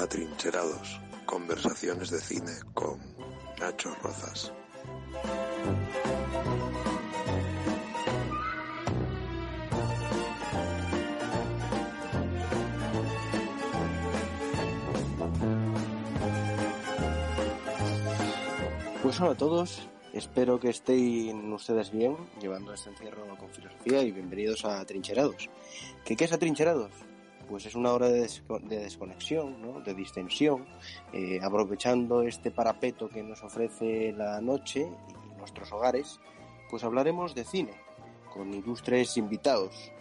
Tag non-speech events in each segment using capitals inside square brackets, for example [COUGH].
Atrincherados, conversaciones de cine con Nacho Rozas. Hola a todos, espero que estén ustedes bien llevando este encierro con filosofía y bienvenidos a Trincherados. ¿Qué, qué es Atrincherados? Pues es una hora de desconexión, ¿no? de distensión, eh, aprovechando este parapeto que nos ofrece la noche y nuestros hogares, pues hablaremos de cine, con ilustres invitados,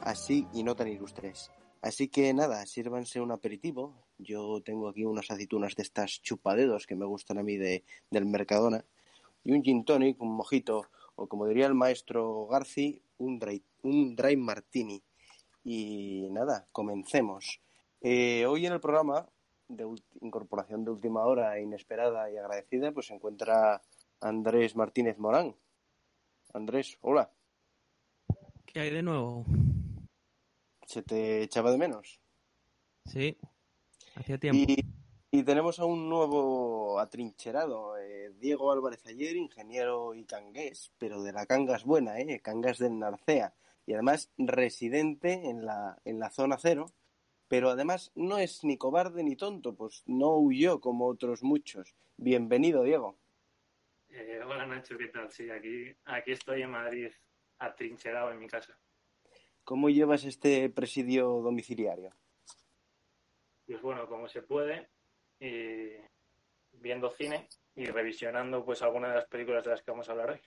así y no tan ilustres. Así que nada, sírvanse un aperitivo. Yo tengo aquí unas aceitunas de estas chupadedos que me gustan a mí de, del Mercadona. Y un gin tonic, un mojito, o como diría el maestro Garci, un dry, un dry martini. Y nada, comencemos. Eh, hoy en el programa de incorporación de última hora inesperada y agradecida, pues se encuentra Andrés Martínez Morán. Andrés, hola. ¿Qué hay de nuevo? ¿Se te echaba de menos? Sí, hacía tiempo. Y, y tenemos a un nuevo atrincherado, eh, Diego Álvarez Ayer, ingeniero y cangués, pero de la cangas buena, ¿eh? Cangas del Narcea. Y además residente en la, en la zona cero, pero además no es ni cobarde ni tonto, pues no huyó como otros muchos. Bienvenido, Diego. Eh, hola Nacho, ¿qué tal? Sí, aquí, aquí estoy en Madrid, atrincherado en mi casa. ¿Cómo llevas este presidio domiciliario? Pues bueno, como se puede, y viendo cine y revisionando pues algunas de las películas de las que vamos a hablar hoy.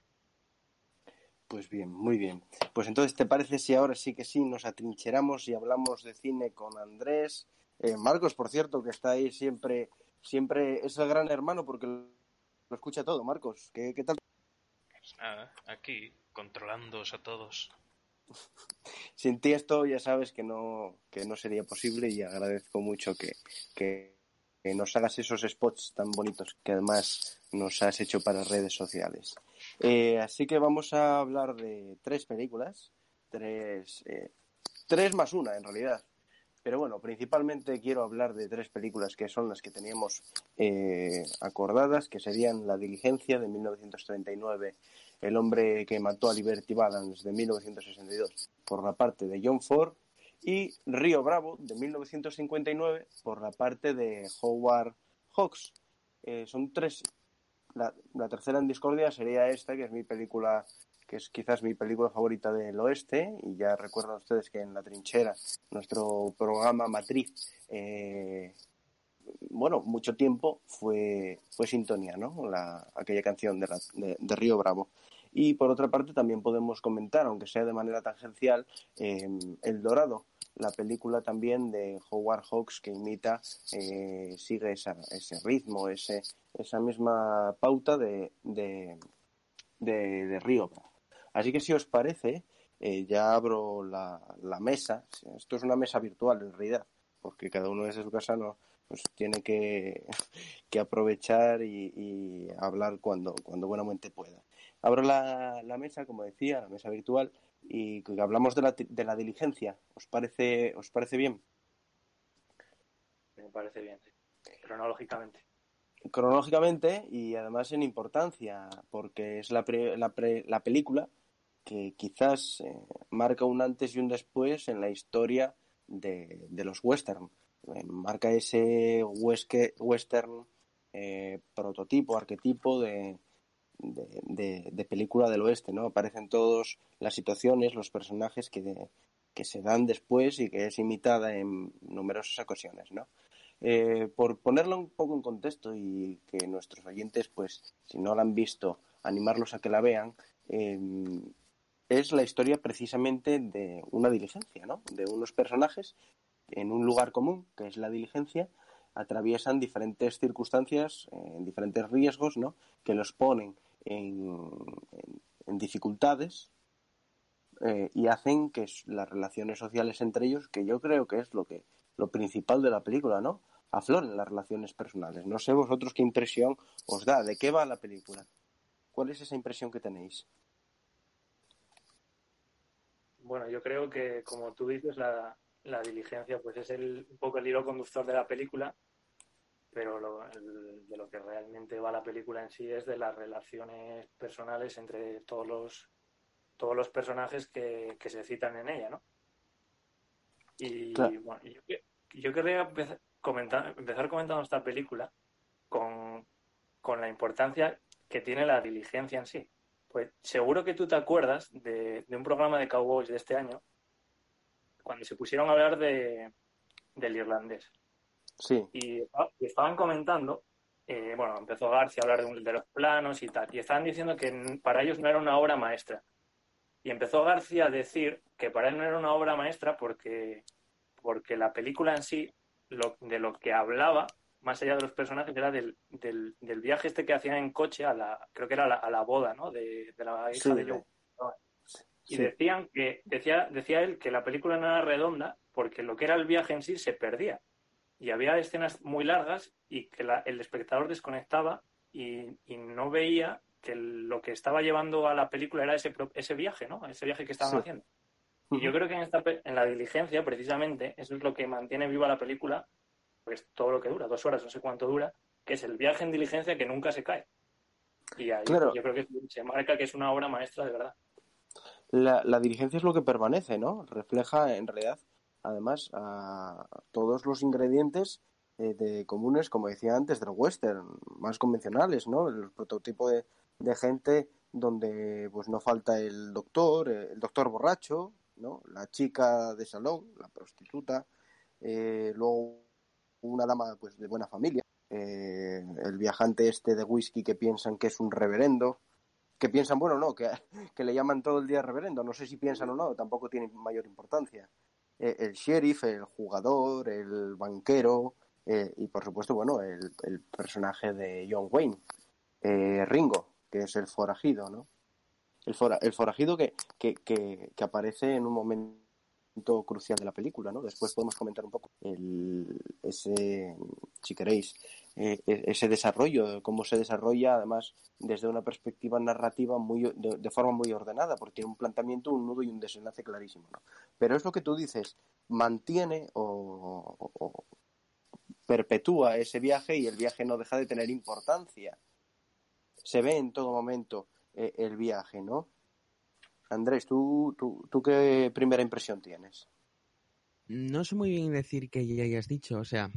Pues bien, muy bien. Pues entonces, ¿te parece si ahora sí que sí nos atrincheramos y hablamos de cine con Andrés? Eh, Marcos, por cierto, que está ahí siempre, siempre es el gran hermano porque lo escucha todo. Marcos, ¿qué, qué tal? Pues nada, aquí, controlándoos a todos. Sin ti esto ya sabes que no, que no sería posible y agradezco mucho que, que, nos hagas esos spots tan bonitos que además nos has hecho para redes sociales. Eh, así que vamos a hablar de tres películas, tres, eh, tres más una en realidad. Pero bueno, principalmente quiero hablar de tres películas que son las que teníamos eh, acordadas, que serían La Diligencia de 1939, El hombre que mató a Liberty Balance de 1962 por la parte de John Ford y Río Bravo de 1959 por la parte de Howard Hawks. Eh, son tres. La, tercera en discordia sería esta, que es mi película que es quizás mi película favorita del oeste, y ya recuerdan ustedes que en La Trinchera, nuestro programa matriz, eh, bueno, mucho tiempo fue, fue sintonía, ¿no? La, aquella canción de, de, Río Bravo. Y por otra parte también podemos comentar, aunque sea de manera tangencial, eh, El Dorado, la película también de Howard Hawks que imita, eh, sigue ese ritmo, ese, esa misma pauta de, de, de, de Río Bravo. Así que si os parece, eh, ya abro la, la, mesa. Esto es una mesa virtual en realidad, porque cada uno desde su casa no, pues tiene que, [LAUGHS] que aprovechar y, y, hablar cuando, cuando buenamente pueda. Abro la, la, mesa, como decía, la mesa virtual, y hablamos de la, de la diligencia. ¿Os parece, ¿Os parece bien? Me parece bien, sí. cronológicamente cronológicamente y además en importancia, porque es la, pre, la, pre, la película que quizás eh, marca un antes y un después en la historia de, de los western. Marca ese western eh, prototipo, arquetipo de, de, película del oeste, ¿no? Aparecen todas las situaciones, los personajes que, que se dan después y que es imitada en numerosas ocasiones, ¿no? Eh, por ponerlo un poco en contexto y que nuestros oyentes, pues, si no la han visto, animarlos a que la vean, eh, es la historia precisamente de una diligencia, ¿no? De unos personajes en un lugar común, que es la diligencia, atraviesan diferentes circunstancias, eh, diferentes riesgos, ¿no? Que los ponen en, dificultades eh, y hacen que las relaciones sociales entre ellos, que yo creo que es lo que lo principal de la película, ¿no? Afloren las relaciones personales. No sé vosotros qué impresión os da, de qué va la película. ¿Cuál es esa impresión que tenéis? Bueno, yo creo que, como tú dices, la, la diligencia pues es el, un poco el hilo conductor de la película, pero lo, el, de lo que realmente va la película en sí es de las relaciones personales entre todos los todos los personajes que, que se citan en ella, ¿no? Y Claro. bueno, yo, yo querría empezar, comentar, empezar comentando esta película con, con la importancia que tiene la diligencia en sí. Pues seguro que tú te acuerdas de, de un programa de Cowboys de este año, cuando se pusieron a hablar de, del irlandés. Sí, Y, y estaban comentando, eh, bueno, empezó García a hablar de, de los planos y tal, y estaban diciendo que para ellos no era una obra maestra. Y empezó García a decir que para él no era una obra maestra porque, porque la película en sí, lo, de lo que hablaba, más allá de los personajes, era del, del, del viaje este que hacían en coche a la, creo que era la- a la boda, ¿no? De, de la hija Sí, de de- Joe. Y sí. decían que, decía, decía él que la película no era redonda porque lo que era el viaje en sí se perdía. Y había escenas muy largas y que la- el espectador desconectaba y, y no veía que lo que estaba llevando a la película era ese, ese viaje, ¿no? Ese viaje que estaban Sí. haciendo. Y yo creo que en, esta, en la diligencia, precisamente, eso es lo que mantiene viva la película, pues todo lo que dura, dos horas, no sé cuánto dura, que es el viaje en diligencia que nunca se cae. Y ahí Claro. yo creo que se marca que es una obra maestra de verdad. La, la dirigencia es lo que permanece, ¿no? Refleja en realidad, además, a todos los ingredientes eh, de comunes, como decía antes, del western, más convencionales, ¿no? El prototipo de, de gente donde pues no falta el doctor, eh, el doctor borracho, ¿no? La chica de salón, la prostituta, eh, luego una dama pues de buena familia, eh, el viajante este de whisky que piensan que es un reverendo, que piensan, bueno, no, que, que le llaman todo el día reverendo, no sé si piensan o no, tampoco tiene mayor importancia. Eh, el sheriff, el jugador, el banquero eh, y por supuesto, bueno, el, el personaje de John Wayne, eh, Ringo, que es el forajido, ¿no? El, fora- el forajido que, que, que, que aparece en un momento crucial de la película, ¿no? Después podemos comentar un poco el, ese, si queréis, eh, e- ese desarrollo, cómo se desarrolla, además, desde una perspectiva narrativa muy de, de forma muy ordenada, porque tiene un planteamiento, un nudo y un desenlace clarísimo, ¿no? Pero es lo que tú dices, mantiene o, perpetúa ese viaje y el viaje no deja de tener importancia. Se ve en todo momento eh, el viaje, ¿no? Andrés, ¿tú, tú, ¿tú qué primera impresión tienes? No sé muy bien decir que ya hayas dicho, o sea,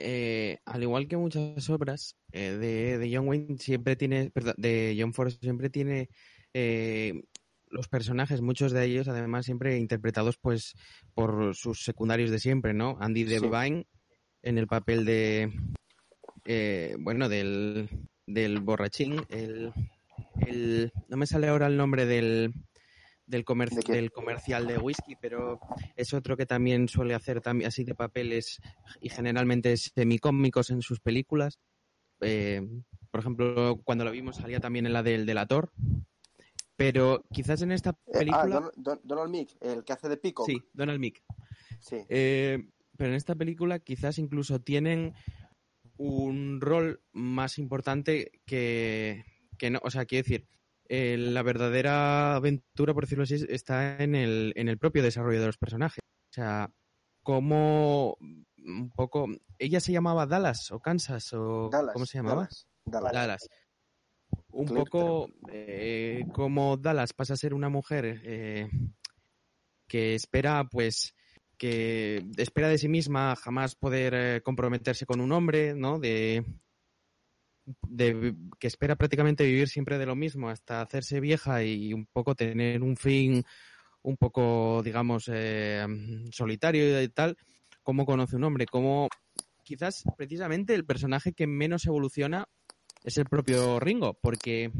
eh, al igual que muchas obras eh, de, de John Wayne siempre tiene, perdón, de John Ford siempre tiene eh, los personajes, muchos de ellos además siempre interpretados pues por sus secundarios de siempre, ¿no? Andy Sí. Devine en el papel de, eh, bueno, del, del borrachín, el, el, no me sale ahora el nombre del, del, comer- ¿De qué? del comercial de whisky, pero es otro que también suele hacer también así de papeles y generalmente semicómicos en sus películas. Eh, por ejemplo, cuando lo vimos salía también en la del delator. Pero quizás en esta Eh, ah, película... Don- Don- Donald Mick, el que hace de Pico. sí, Donald Mick. Sí. Eh, pero en esta película quizás incluso tienen un rol más importante que, que no. O sea, quiero decir, eh, la verdadera aventura, por decirlo así, está en el, en el propio desarrollo de los personajes. O sea, como un poco. Ella se llamaba Dallas o Kansas o. Dallas, ¿Cómo se llamaba? Dallas, Dallas. Dallas. Un Clip, poco eh, como Dallas pasa a ser una mujer eh, que espera, pues, que espera de sí misma jamás poder comprometerse con un hombre, ¿no? De, de que espera prácticamente vivir siempre de lo mismo hasta hacerse vieja y un poco tener un fin un poco, digamos, eh, solitario y tal, cómo conoce un hombre, cómo quizás precisamente el personaje que menos evoluciona es el propio Ringo, porque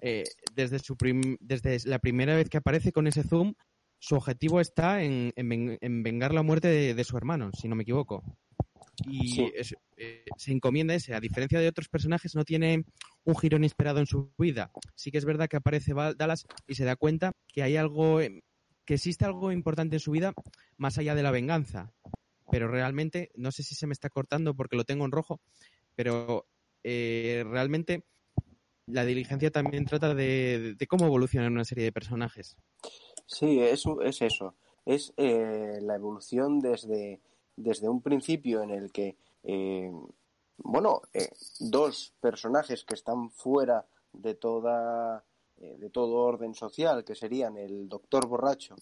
eh, desde, su prim- desde la primera vez que aparece con ese zoom, su objetivo está en, en ven- en vengar la muerte de, de su hermano, si no me equivoco. Y Sí. es- eh, se encomienda ese. A diferencia de otros personajes, no tiene un giro inesperado en su vida. Sí que es verdad que aparece Dallas y se da cuenta que hay algo, eh, que existe algo importante en su vida más allá de la venganza. Pero realmente, no sé si se me está cortando porque lo tengo en rojo, pero eh, realmente la diligencia también trata de, de cómo evolucionan una serie de personajes. Sí, es, es eso. Es eh, la evolución desde, desde un principio en el que, eh, bueno, eh, dos personajes que están fuera de toda eh, de todo orden social, que serían el doctor borracho,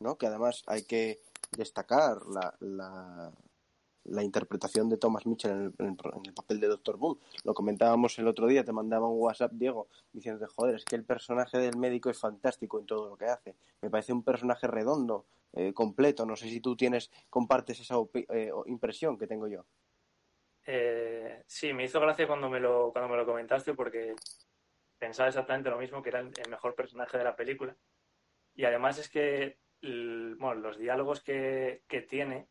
¿no? Que además hay que destacar la, la, interpretación de Thomas Mitchell en el, en el- en el papel de Doctor Boom. Lo comentábamos el otro día, te mandaba un WhatsApp, Diego, diciendo, joder, es que el personaje del médico es fantástico en todo lo que hace. Me parece un personaje redondo, eh, completo. No sé si tú tienes, compartes esa eh, impresión que tengo yo. Eh, sí, me hizo gracia cuando me lo, cuando me lo comentaste porque pensaba exactamente lo mismo, que era el, mejor personaje de la película. Y además es que bueno, los diálogos que, que tiene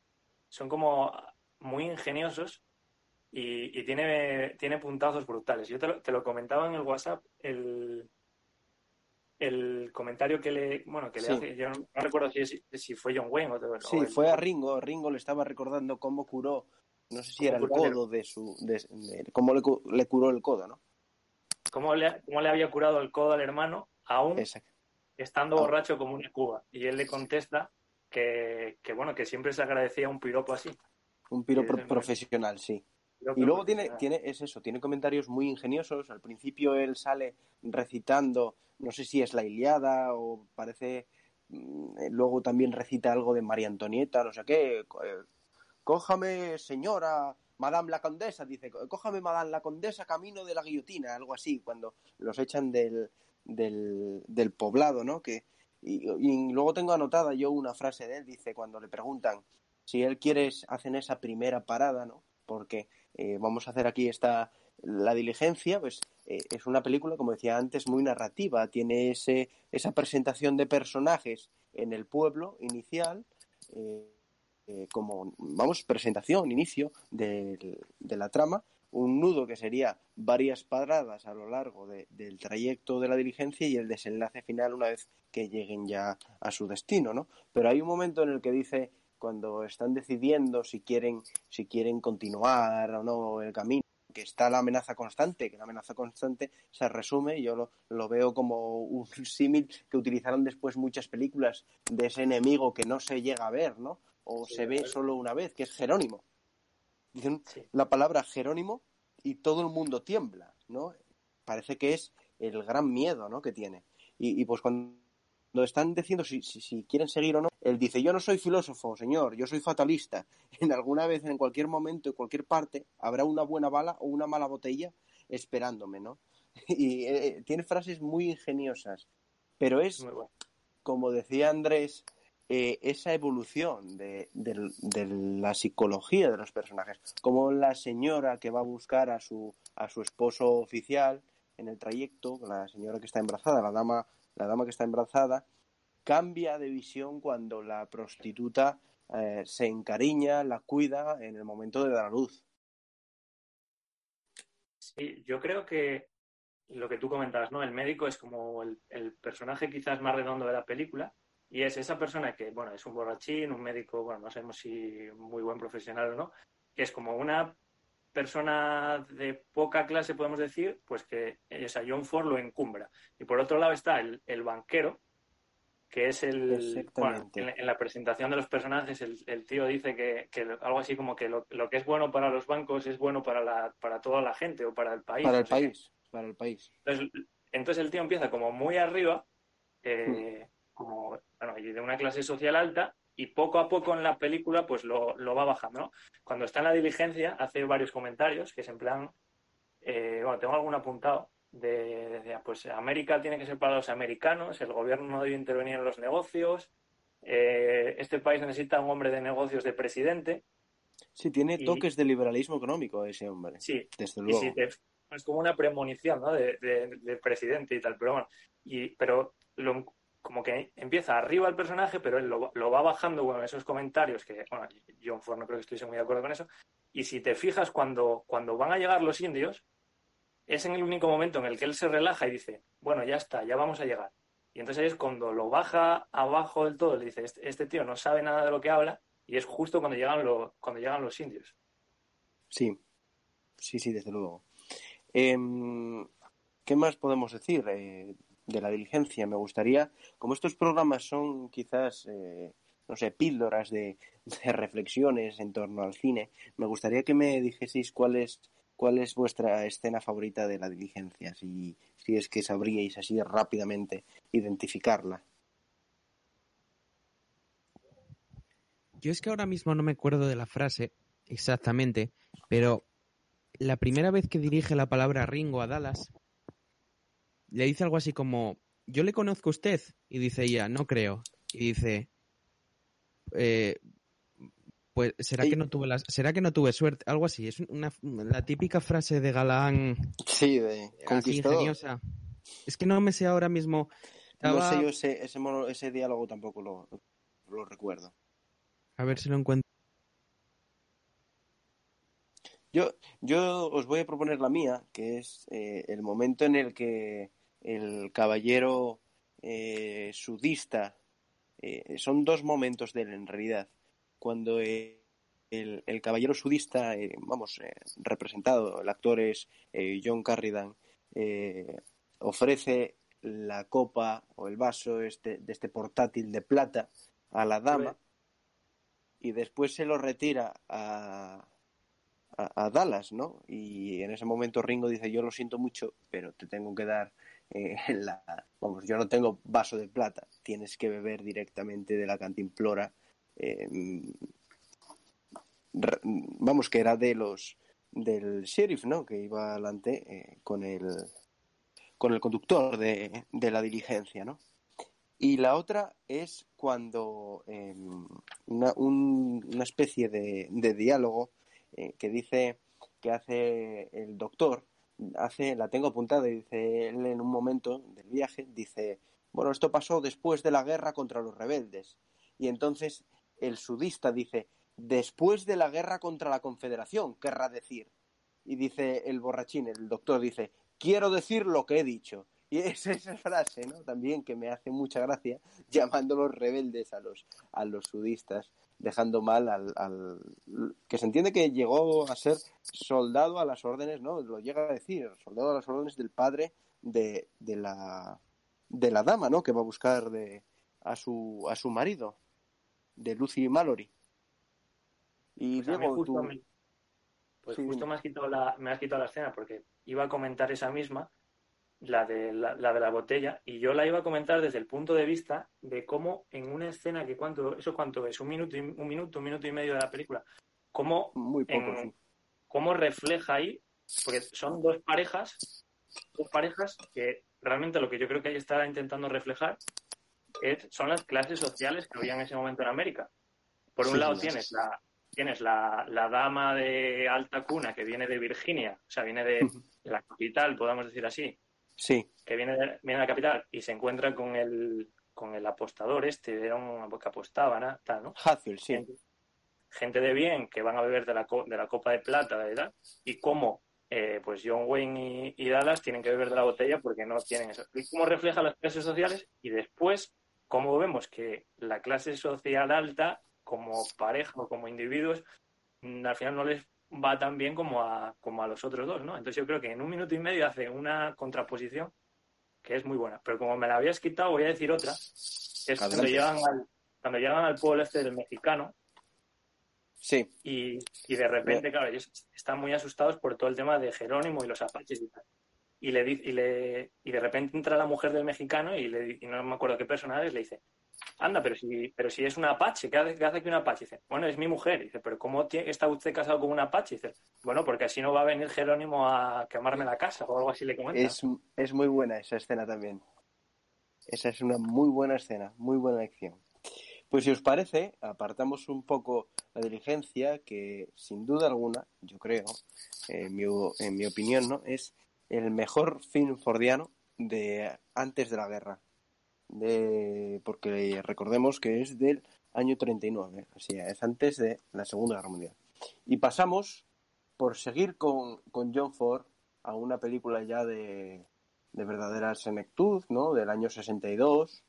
son como muy ingeniosos y, y tiene, tiene puntazos brutales. Yo te lo, te lo comentaba en el WhatsApp, el, el comentario que le, bueno, que le Sí. hace, yo no, no recuerdo si, si fue John Wayne o, o Sí, el- fue a Ringo. Ringo le estaba recordando cómo curó, no sé si era el codo de su, de- de- cómo le, le curó el codo, ¿no? cómo le, cómo le había curado el codo al hermano, aún Exacto. estando Ah. borracho como una cuba. Y él le contesta que, que, bueno, que siempre se agradecía un piropo así. Un piro Sí, pro- sí, sí. profesional, sí. Y luego tiene, tiene, es eso, tiene comentarios muy ingeniosos. Al principio él sale recitando, no sé si es la Iliada o parece, mm, eh, luego también recita algo de María Antonieta, no sé qué. eh, Cójame, señora, Madame la Condesa, dice, cójame, Madame la Condesa, camino de la guillotina, algo así, cuando los echan del, del, del poblado, ¿no? Que, y, y luego tengo anotada yo una frase de él, dice, cuando le preguntan si él quiere, hacen esa primera parada, ¿no? Porque eh, vamos a hacer aquí esta, la diligencia, pues eh, es una película, como decía antes, muy narrativa, tiene ese, esa presentación de personajes en el pueblo inicial, eh, como, vamos, presentación, inicio del- de la trama, un nudo que sería varias paradas a lo largo de- del trayecto de la diligencia y el desenlace final una vez que lleguen ya a su destino, ¿no? Pero hay un momento en el que dice, cuando están decidiendo si quieren, si quieren continuar o no el camino, que está la amenaza constante, que la amenaza constante se resume, yo lo, lo veo como un [LAUGHS] símil que utilizaron después muchas películas de ese enemigo que no se llega a ver, ¿no? O Sí, se ve solo una vez, que es Jerónimo. Dicen Sí. la palabra Jerónimo y todo el mundo tiembla, ¿no? Parece que es el gran miedo, ¿no? Que tiene. Y, y pues cuando están diciendo si, si, si quieren seguir o no, él dice, yo no soy filósofo, señor, yo soy fatalista. [LAUGHS] En alguna vez, en cualquier momento, en cualquier parte, habrá una buena bala o una mala botella esperándome, ¿no? [LAUGHS] Y eh, tiene frases muy ingeniosas, pero es bueno. como decía Andrés, eh, esa evolución de, del- de la psicología de los personajes, como la señora que va a buscar a su, a su esposo oficial en el trayecto, la señora que está embarazada, la dama, la dama que está embarazada, cambia de visión cuando la prostituta eh, se encariña, la cuida en el momento de dar a luz. Sí, yo creo que lo que tú comentabas, ¿no? El médico es como el, el personaje quizás más redondo de la película y es esa persona que, bueno, es un borrachín, un médico, bueno, no sabemos si muy buen profesional o no, que es como una persona de poca clase, podemos decir, pues que, o sea, John Ford lo encumbra. Y por otro lado está el, el banquero, que es el... Bueno, en, la- en la presentación de los personajes, el, el tío dice que, que algo así como que lo, lo que es bueno para los bancos es bueno para, la, para toda la gente o para el país. Para el qué. país, para el país. Entonces, entonces el tío empieza como muy arriba, eh, como, bueno, y de una clase social alta, y poco a poco en la película pues lo, lo va bajando, ¿no? Cuando está en la diligencia hace varios comentarios que es en plan, eh, bueno, tengo algún apuntado, de, de, pues América tiene que ser para los americanos, el gobierno no debe intervenir en los negocios, eh, este país necesita un hombre de negocios de presidente, Sí, tiene Y- toques de liberalismo económico ese hombre, sí, desde Y luego. te- es como una premonición, ¿no? De, de- del presidente y tal, pero bueno, y, pero lo- como que empieza arriba el personaje, pero él lo, lo va bajando, bueno, esos comentarios que, bueno, John Ford no creo que estuviese muy de acuerdo con eso, Y si te fijas, cuando, cuando van a llegar los indios, es en el único momento en el que él se relaja y dice, bueno, ya está, ya vamos a llegar. Y entonces es cuando lo baja abajo del todo, le dice, este, este tío no sabe nada de lo que habla, y es justo cuando llegan, lo, cuando llegan los indios. Sí, sí, sí, desde luego. Em, ¿Qué más podemos decir eh, de la diligencia? Me gustaría, como estos programas son quizás, eh, no sé, píldoras de, reflexiones en torno al cine, me gustaría que me dijeseis cuál es ¿Cuál es vuestra escena favorita de la diligencia? Si, si es que sabríais así rápidamente identificarla. Yo es que ahora mismo no me acuerdo de la frase exactamente, pero la primera vez que dirige la palabra Ringo a Dallas, le dice algo así como, yo le conozco a usted, y dice ella, no creo, y dice, eh, pues será que no tuve la, será que no tuve suerte, algo así, es una la típica frase de galán. Sí, de ingeniosa. Es que no me sé ahora mismo. No sé yo ese, ese, ese diálogo tampoco lo, lo recuerdo. A ver si lo encuentro. Yo, yo os voy a proponer la mía, que es eh, el momento en el que el caballero eh, sudista, eh, son dos momentos de él en realidad cuando el, el, caballero sudista, eh, vamos, eh, representado, el actor es eh, John Carridan, ofrece la copa o el vaso este, de este portátil de plata a la dama y después se lo retira a, a, Dallas, ¿no? Y en ese momento Ringo dice, yo lo siento mucho, pero te tengo que dar [LAUGHS] la... Vamos, yo no tengo vaso de plata, tienes que beber directamente de la cantimplora eh, vamos, que era de los del sheriff, ¿no? Que iba adelante eh, con el con el conductor de, de, la diligencia, ¿no? Y la otra es cuando em, una, una, especie de, de diálogo eh, que dice que hace el doctor, hace, la tengo apuntada dice él en un momento del viaje, dice, bueno, esto pasó después de la guerra contra los rebeldes. Y entonces el sudista dice, después de la guerra contra la Confederación, querrá decir. Y dice el borrachín, el doctor dice, quiero decir lo que he dicho. Y [LAUGHS] es esa frase, ¿no? También que me hace mucha gracia, [LAUGHS] llamando los rebeldes a los, a los sudistas, dejando mal al, al, que se entiende que llegó a ser soldado a las órdenes, ¿no? Lo llega a decir, soldado a las órdenes del padre de, de la de la dama, ¿no? Que va a buscar de, a su a su marido de Lucy Mallory. Y pues justo, pues justo me, has quitado la, me has quitado la escena porque iba a comentar esa misma, la de la, de la botella, y yo la iba a comentar desde el punto de vista de cómo en una escena que cuánto, eso cuánto es, un minuto, un minuto, un minuto y medio de la película, cómo, Muy poco, cómo refleja ahí, porque son dos parejas, dos parejas que realmente lo que yo creo que ahí está intentando reflejar son las clases sociales que había en ese momento en América. Por un lado tienes la tienes la, dama de alta cuna que viene de Virginia, o sea, viene de la capital, podemos decir así. Sí. Que viene de, viene de la capital y se encuentra con el, con el apostador este, era un que apostaba, ¿no? Hatfield, sí. Gente, de bien que van a beber de la, de la copa de plata, ¿verdad? Y cómo eh, pues John Wayne y, y, Dallas tienen que beber de la botella porque no tienen eso. Y cómo refleja las clases sociales y después cómo vemos que la clase social alta, como pareja o como individuos, al final no les va tan bien como a, como a los otros dos, ¿no? Entonces yo creo que en un minuto y medio hace una contraposición que es muy buena. Pero como me la habías quitado, voy a decir otra, que es cuando llegan, al, cuando llegan al pueblo este del mexicano. Sí. Y, y de repente, claro, ellos están muy asustados por todo el tema de Jerónimo y los apaches y tal y le y le y de repente entra la mujer del mexicano y, le, y no me acuerdo qué personaje es, le dice anda pero si pero si es un apache ¿qué hace, qué hace aquí un apache? dice bueno es mi mujer dice pero cómo está usted casado con un apache dice bueno porque así no va a venir Jerónimo a quemarme la casa o algo así le comenta es, es muy buena esa escena también esa es una muy buena escena muy buena acción pues si os parece, apartamos un poco la diligencia, que sin duda alguna, yo creo, en mi, en mi opinión, ¿no? es el mejor film fordiano de antes de la guerra. Porque recordemos que es del año 39, así es antes de la Segunda Guerra Mundial. Y pasamos, por seguir con, con John Ford, a una película ya de, de verdadera senectud, ¿no? Del año 62,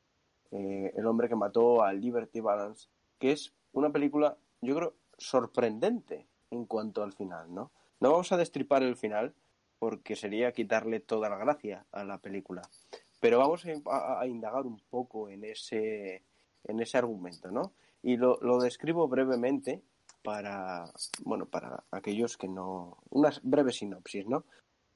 eh, El hombre que mató a Liberty Balance, que es una película, yo creo, sorprendente en cuanto al final, ¿no? No vamos a destripar el final porque sería quitarle toda la gracia a la película, pero vamos a, indagar un poco en ese, en ese argumento, ¿no? Y lo, lo describo brevemente para, bueno, para aquellos que no... Una breve sinopsis, ¿no?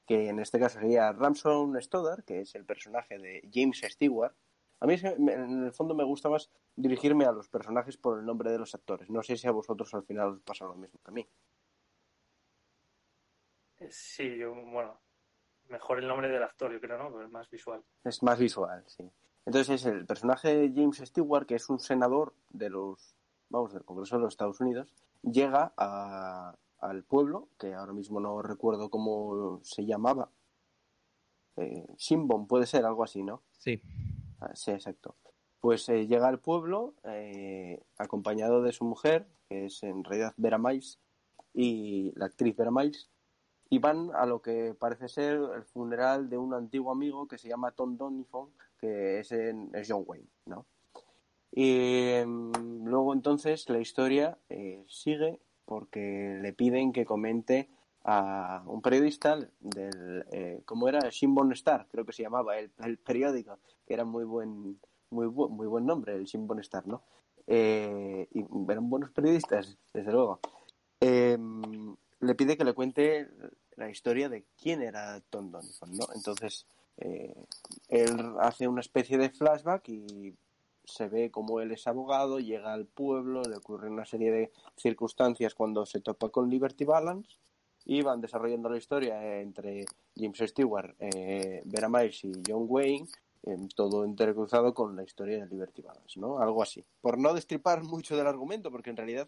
Que en este caso sería Ramson Stoddard, que es el personaje de James Stewart. A mí en el fondo me gusta más dirigirme a los personajes por el nombre de los actores. No sé si a vosotros al final os pasa lo mismo que a mí. Sí, yo, bueno, mejor el nombre del actor, yo creo, ¿no? Pero es más visual. Es más visual, sí. Entonces es el personaje de James Stewart, que es un senador de los, vamos, del Congreso de los Estados Unidos, llega a, al pueblo, que ahora mismo no recuerdo cómo se llamaba. Eh, Shimbon puede ser, algo así, ¿no? Sí. Ah, sí, exacto. Pues eh, llega al pueblo eh, acompañado de su mujer, que es en realidad Vera Miles, y la actriz Vera Miles, y van a lo que parece ser el funeral de un antiguo amigo que se llama Tom Donifon, que es, en, es John Wayne, ¿no? Y um, luego entonces la historia eh, sigue porque le piden que comente a un periodista del, eh, ¿cómo era? Shimbon Star, creo que se llamaba el, el, periódico, que era muy buen, muy, bu muy buen nombre, el Shimbon Star, ¿no? Eh, y eran buenos periodistas, desde luego. Le pide que le cuente la historia de quién era Tom Donifon, ¿no? Entonces, eh, él hace una especie de flashback y se ve como él es abogado, llega al pueblo, le ocurre una serie de circunstancias cuando se topa con Liberty Balance y van desarrollando la historia entre James Stewart, eh, Vera Miles y John Wayne, eh, todo entrecruzado con la historia de Liberty Balance, ¿no? Algo así. Por no destripar mucho del argumento, porque en realidad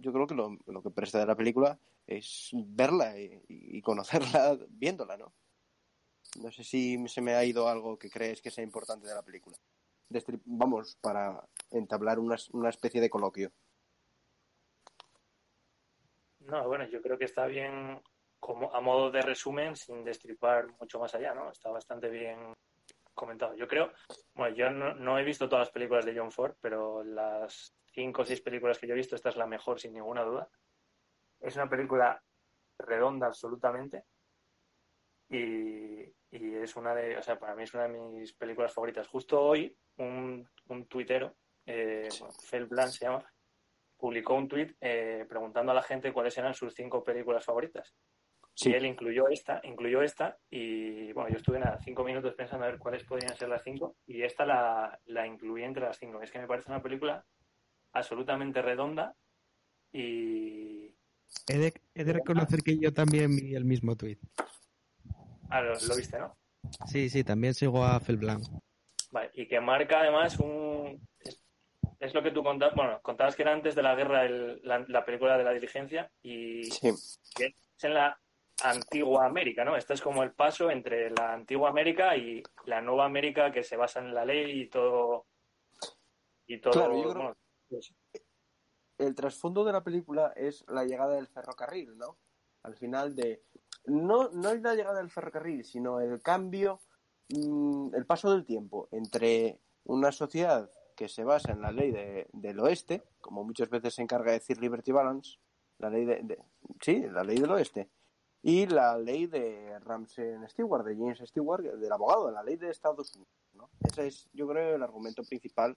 yo creo que lo, lo que presta de la película es verla y, conocerla [LAUGHS] viéndola, ¿no? No sé si se me ha ido algo que crees que sea importante de la película. Destrip vamos, para entablar una, una especie de coloquio. No, bueno, yo creo que está bien como a modo de resumen, sin destripar mucho más allá, ¿no? Está bastante bien comentado. Yo creo, bueno, yo no, no, he visto todas las películas de John Ford, pero las cinco o seis películas que yo he visto, esta es la mejor sin ninguna duda. Es una película redonda absolutamente y, y, es una de, o sea, para mí es una de mis películas favoritas. Justo hoy, un, un tuitero, eh, sí. bueno, Fel Blanc se llama, publicó un tuit eh, preguntando a la gente cuáles eran sus cinco películas favoritas. Sí. Y él incluyó esta, incluyó esta, y bueno, yo estuve nada, cinco minutos pensando a ver cuáles podrían ser las cinco, y esta la, la incluí entre las cinco. Es que me parece una película absolutamente redonda y... He de, he de reconocer que yo también vi el mismo tuit. Ah, lo, lo, viste, ¿no? Sí, sí, también sigo a Felblanc. Vale, y que marca además un... Es, es, lo que tú contabas, bueno, contabas que era antes de la guerra el, la, la, película de la diligencia y sí. que es en la antigua América, ¿no? Este es como el paso entre la antigua América y la nueva América que se basa en la ley y todo... Y todo claro, yo creo... bueno, el trasfondo de la película es la llegada del ferrocarril, ¿no? Al final de... No, no es la llegada del ferrocarril, sino el cambio, mmm, el paso del tiempo entre una sociedad que se basa en la ley de, del oeste, como muchas veces se encarga de decir Liberty Balance, la ley de, de sí, la ley del oeste, y la ley de Ramsey Stewart, de James Stewart, del abogado, la ley de Estados Unidos. ¿no? Ese es, yo creo, el argumento principal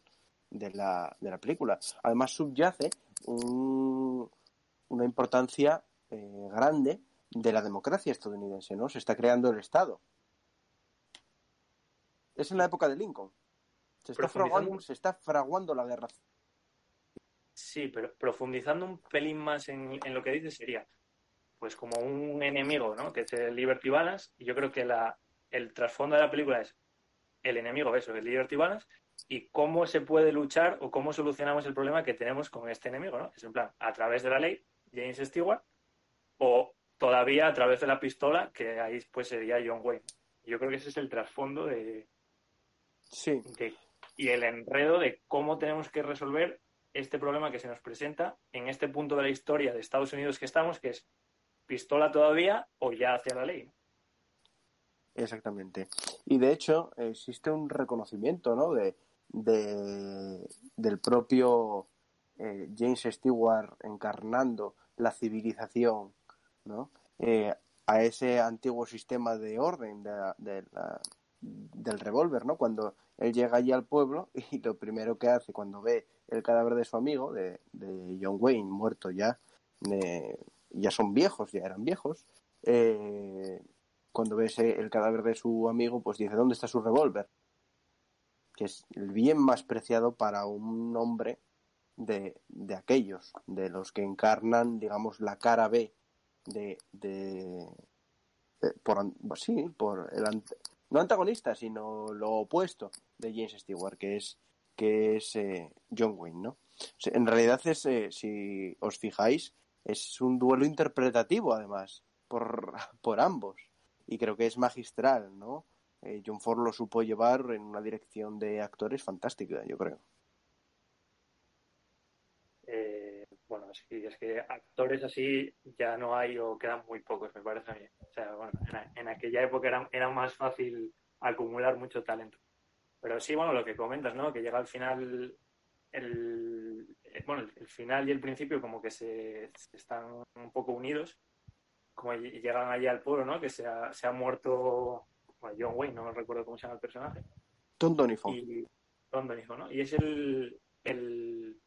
de la, de la película. Además, subyace un, una importancia eh, grande de la democracia estadounidense, ¿no? Se está creando el Estado. Es en la época de Lincoln. Se está, fraguando, se está fraguando la guerra. Sí, pero profundizando un pelín más en, en, lo que dices sería, pues como un enemigo, ¿no? Que es el Liberty Balance. Y yo creo que la, el trasfondo de la película es el enemigo, eso, el Liberty Balance, y cómo se puede luchar o cómo solucionamos el problema que tenemos con este enemigo, ¿no? Es en plan, a través de la ley, James Stewart, o todavía a través de la pistola, que ahí pues sería John Wayne. Yo creo que ese es el trasfondo de... Sí. De, y el enredo de cómo tenemos que resolver este problema que se nos presenta en este punto de la historia de Estados Unidos que estamos, que es pistola todavía o ya hacia la ley. Exactamente. Y de hecho existe un reconocimiento, ¿no? De, de del propio eh, James Stewart encarnando la civilización, ¿no? Eh, a ese antiguo sistema de orden de, del revólver, ¿no? Cuando él llega allí al pueblo [LAUGHS] y lo primero que hace cuando ve el cadáver de su amigo, de, de John Wayne, muerto ya, ya son viejos, ya eran viejos, eh, cuando ve ese, el cadáver de su amigo, pues dice, ¿dónde está su revólver? Que es el bien más preciado para un hombre de, de aquellos, de los que encarnan, digamos, la cara B de, de, por, sí, por el, no antagonista, sino lo opuesto de James Stewart, que es, que es eh, John Wayne, ¿no? en realidad es, eh, si os fijáis, es un duelo interpretativo, además, por, [LAUGHS] por ambos. Y creo que es magistral, ¿no? Eh, John Ford lo supo llevar en una dirección de actores fantástica, yo creo. bueno, sí, es que actores así ya no hay o quedan muy pocos, me parece a mí. O sea, bueno, en, aquella época era, era, más fácil acumular mucho talento. Pero sí, bueno, lo que comentas, ¿no? Que llega al final, el, bueno, el, final y el principio como que se, están un poco unidos, como llegan allí al pueblo, ¿no? Que se ha, se ha muerto bueno, John Wayne, no recuerdo cómo se llama el personaje. Tom Donifo. Y, Tom Donifo, ¿no? Y es el, el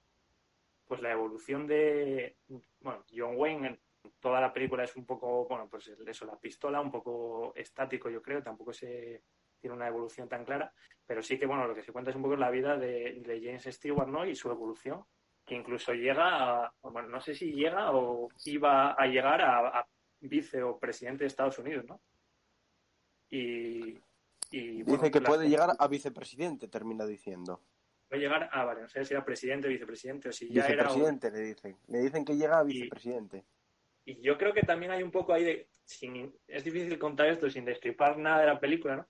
pues la evolución de, bueno, John Wayne en toda la película es un poco, bueno, pues eso, la pistola, un poco estático, yo creo, tampoco se tiene una evolución tan clara, pero sí que, bueno, lo que se cuenta es un poco la vida de, James Stewart, ¿no? Y su evolución, que incluso llega a, bueno, no sé si llega o iba a llegar a, vice o presidente de Estados Unidos, ¿no? Y, Dice que puede llegar a vicepresidente, termina diciendo a llegar a, vale, no sé si era presidente o vicepresidente o si ya era... Vicepresidente le dicen, le dicen que llega a vicepresidente. Y, yo creo que también hay un poco ahí de, sin, es difícil contar esto sin destripar nada de la película, ¿no?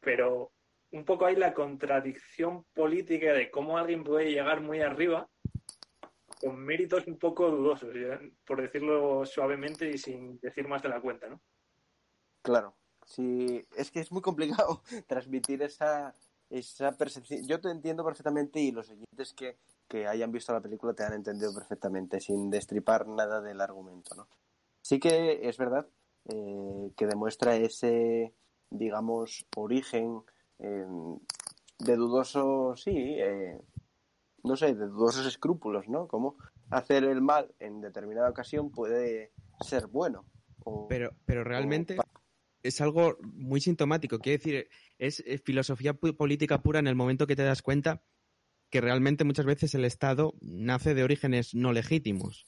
Pero un poco hay la contradicción política de cómo alguien puede llegar muy arriba con méritos un poco dudosos, por decirlo suavemente y sin decir más de la cuenta, ¿no? Claro, sí, es que es muy complicado [LAUGHS] transmitir esa, esa percepción. Yo te entiendo perfectamente y los oyentes que, que hayan visto la película te han entendido perfectamente, sin destripar nada del argumento, ¿no? Sí que es verdad eh, que demuestra ese, digamos, origen eh, de dudoso, sí, eh, no sé, de dudosos escrúpulos, ¿no? Como hacer el mal en determinada ocasión puede ser bueno. pero, pero realmente es algo muy sintomático. Quiere decir, es, filosofía política pura en el momento que te das cuenta que realmente muchas veces el Estado nace de orígenes no legítimos.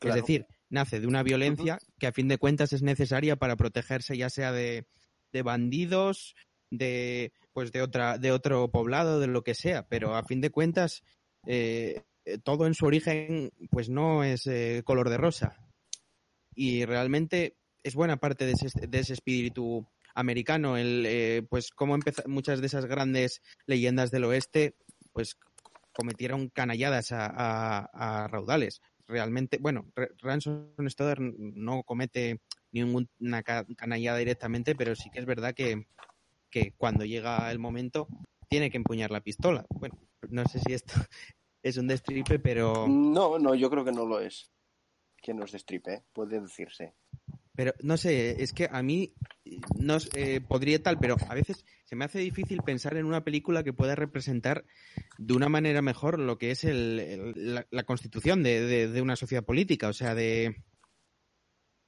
Es decir, nace de una violencia que a fin de cuentas es necesaria para protegerse ya sea de, bandidos, de pues de otra, de otro poblado, de lo que sea, pero a fin de cuentas eh, todo en su origen pues no es eh, color de rosa. Y realmente es buena parte de ese, de ese espíritu americano, el, eh, pues cómo muchas de esas grandes leyendas del oeste, pues cometieron canalladas a, raudales. Realmente, bueno, Ransom Stoddard no comete ninguna canallada directamente, pero sí que es verdad que, que cuando llega el momento tiene que empuñar la pistola. Bueno, no sé si esto [LAUGHS] es un destripe, pero... No, no, yo creo que no lo es. Que no es destripe, puede decirse. Pero no sé, es que a mí no eh, podría tal, pero a veces se me hace difícil pensar en una película que pueda representar de una manera mejor lo que es el, la, constitución de, de, una sociedad política, o sea, de,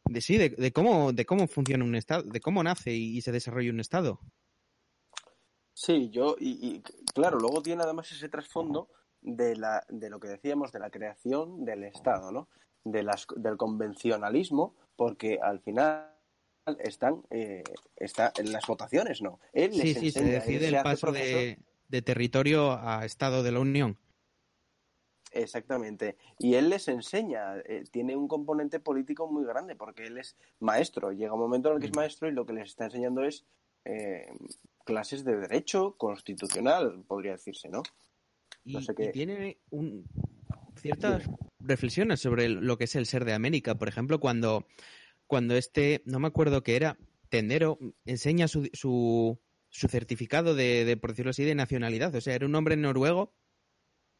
de sí, de, cómo de cómo funciona un estado, de cómo nace y, se desarrolla un estado. Sí, yo y, y, claro, luego tiene además ese trasfondo de la de lo que decíamos de la creación del estado, ¿no? De las, del convencionalismo porque al final están eh, está en las votaciones, ¿no? Él sí, sí, se decide el paso de, territorio a Estado de la Unión. Exactamente. Y él les enseña, eh, tiene un componente político muy grande porque él es maestro. Llega un momento en el que es mm. maestro y lo que les está enseñando es eh, clases de derecho constitucional, podría decirse, ¿no? no sé qué... y tiene un, ciertas reflexiones sobre lo que es el ser de América. Por ejemplo, cuando, cuando este, no me acuerdo qué era, tendero, enseña su, su, su certificado de, de, por decirlo así, de nacionalidad. O sea, era un hombre noruego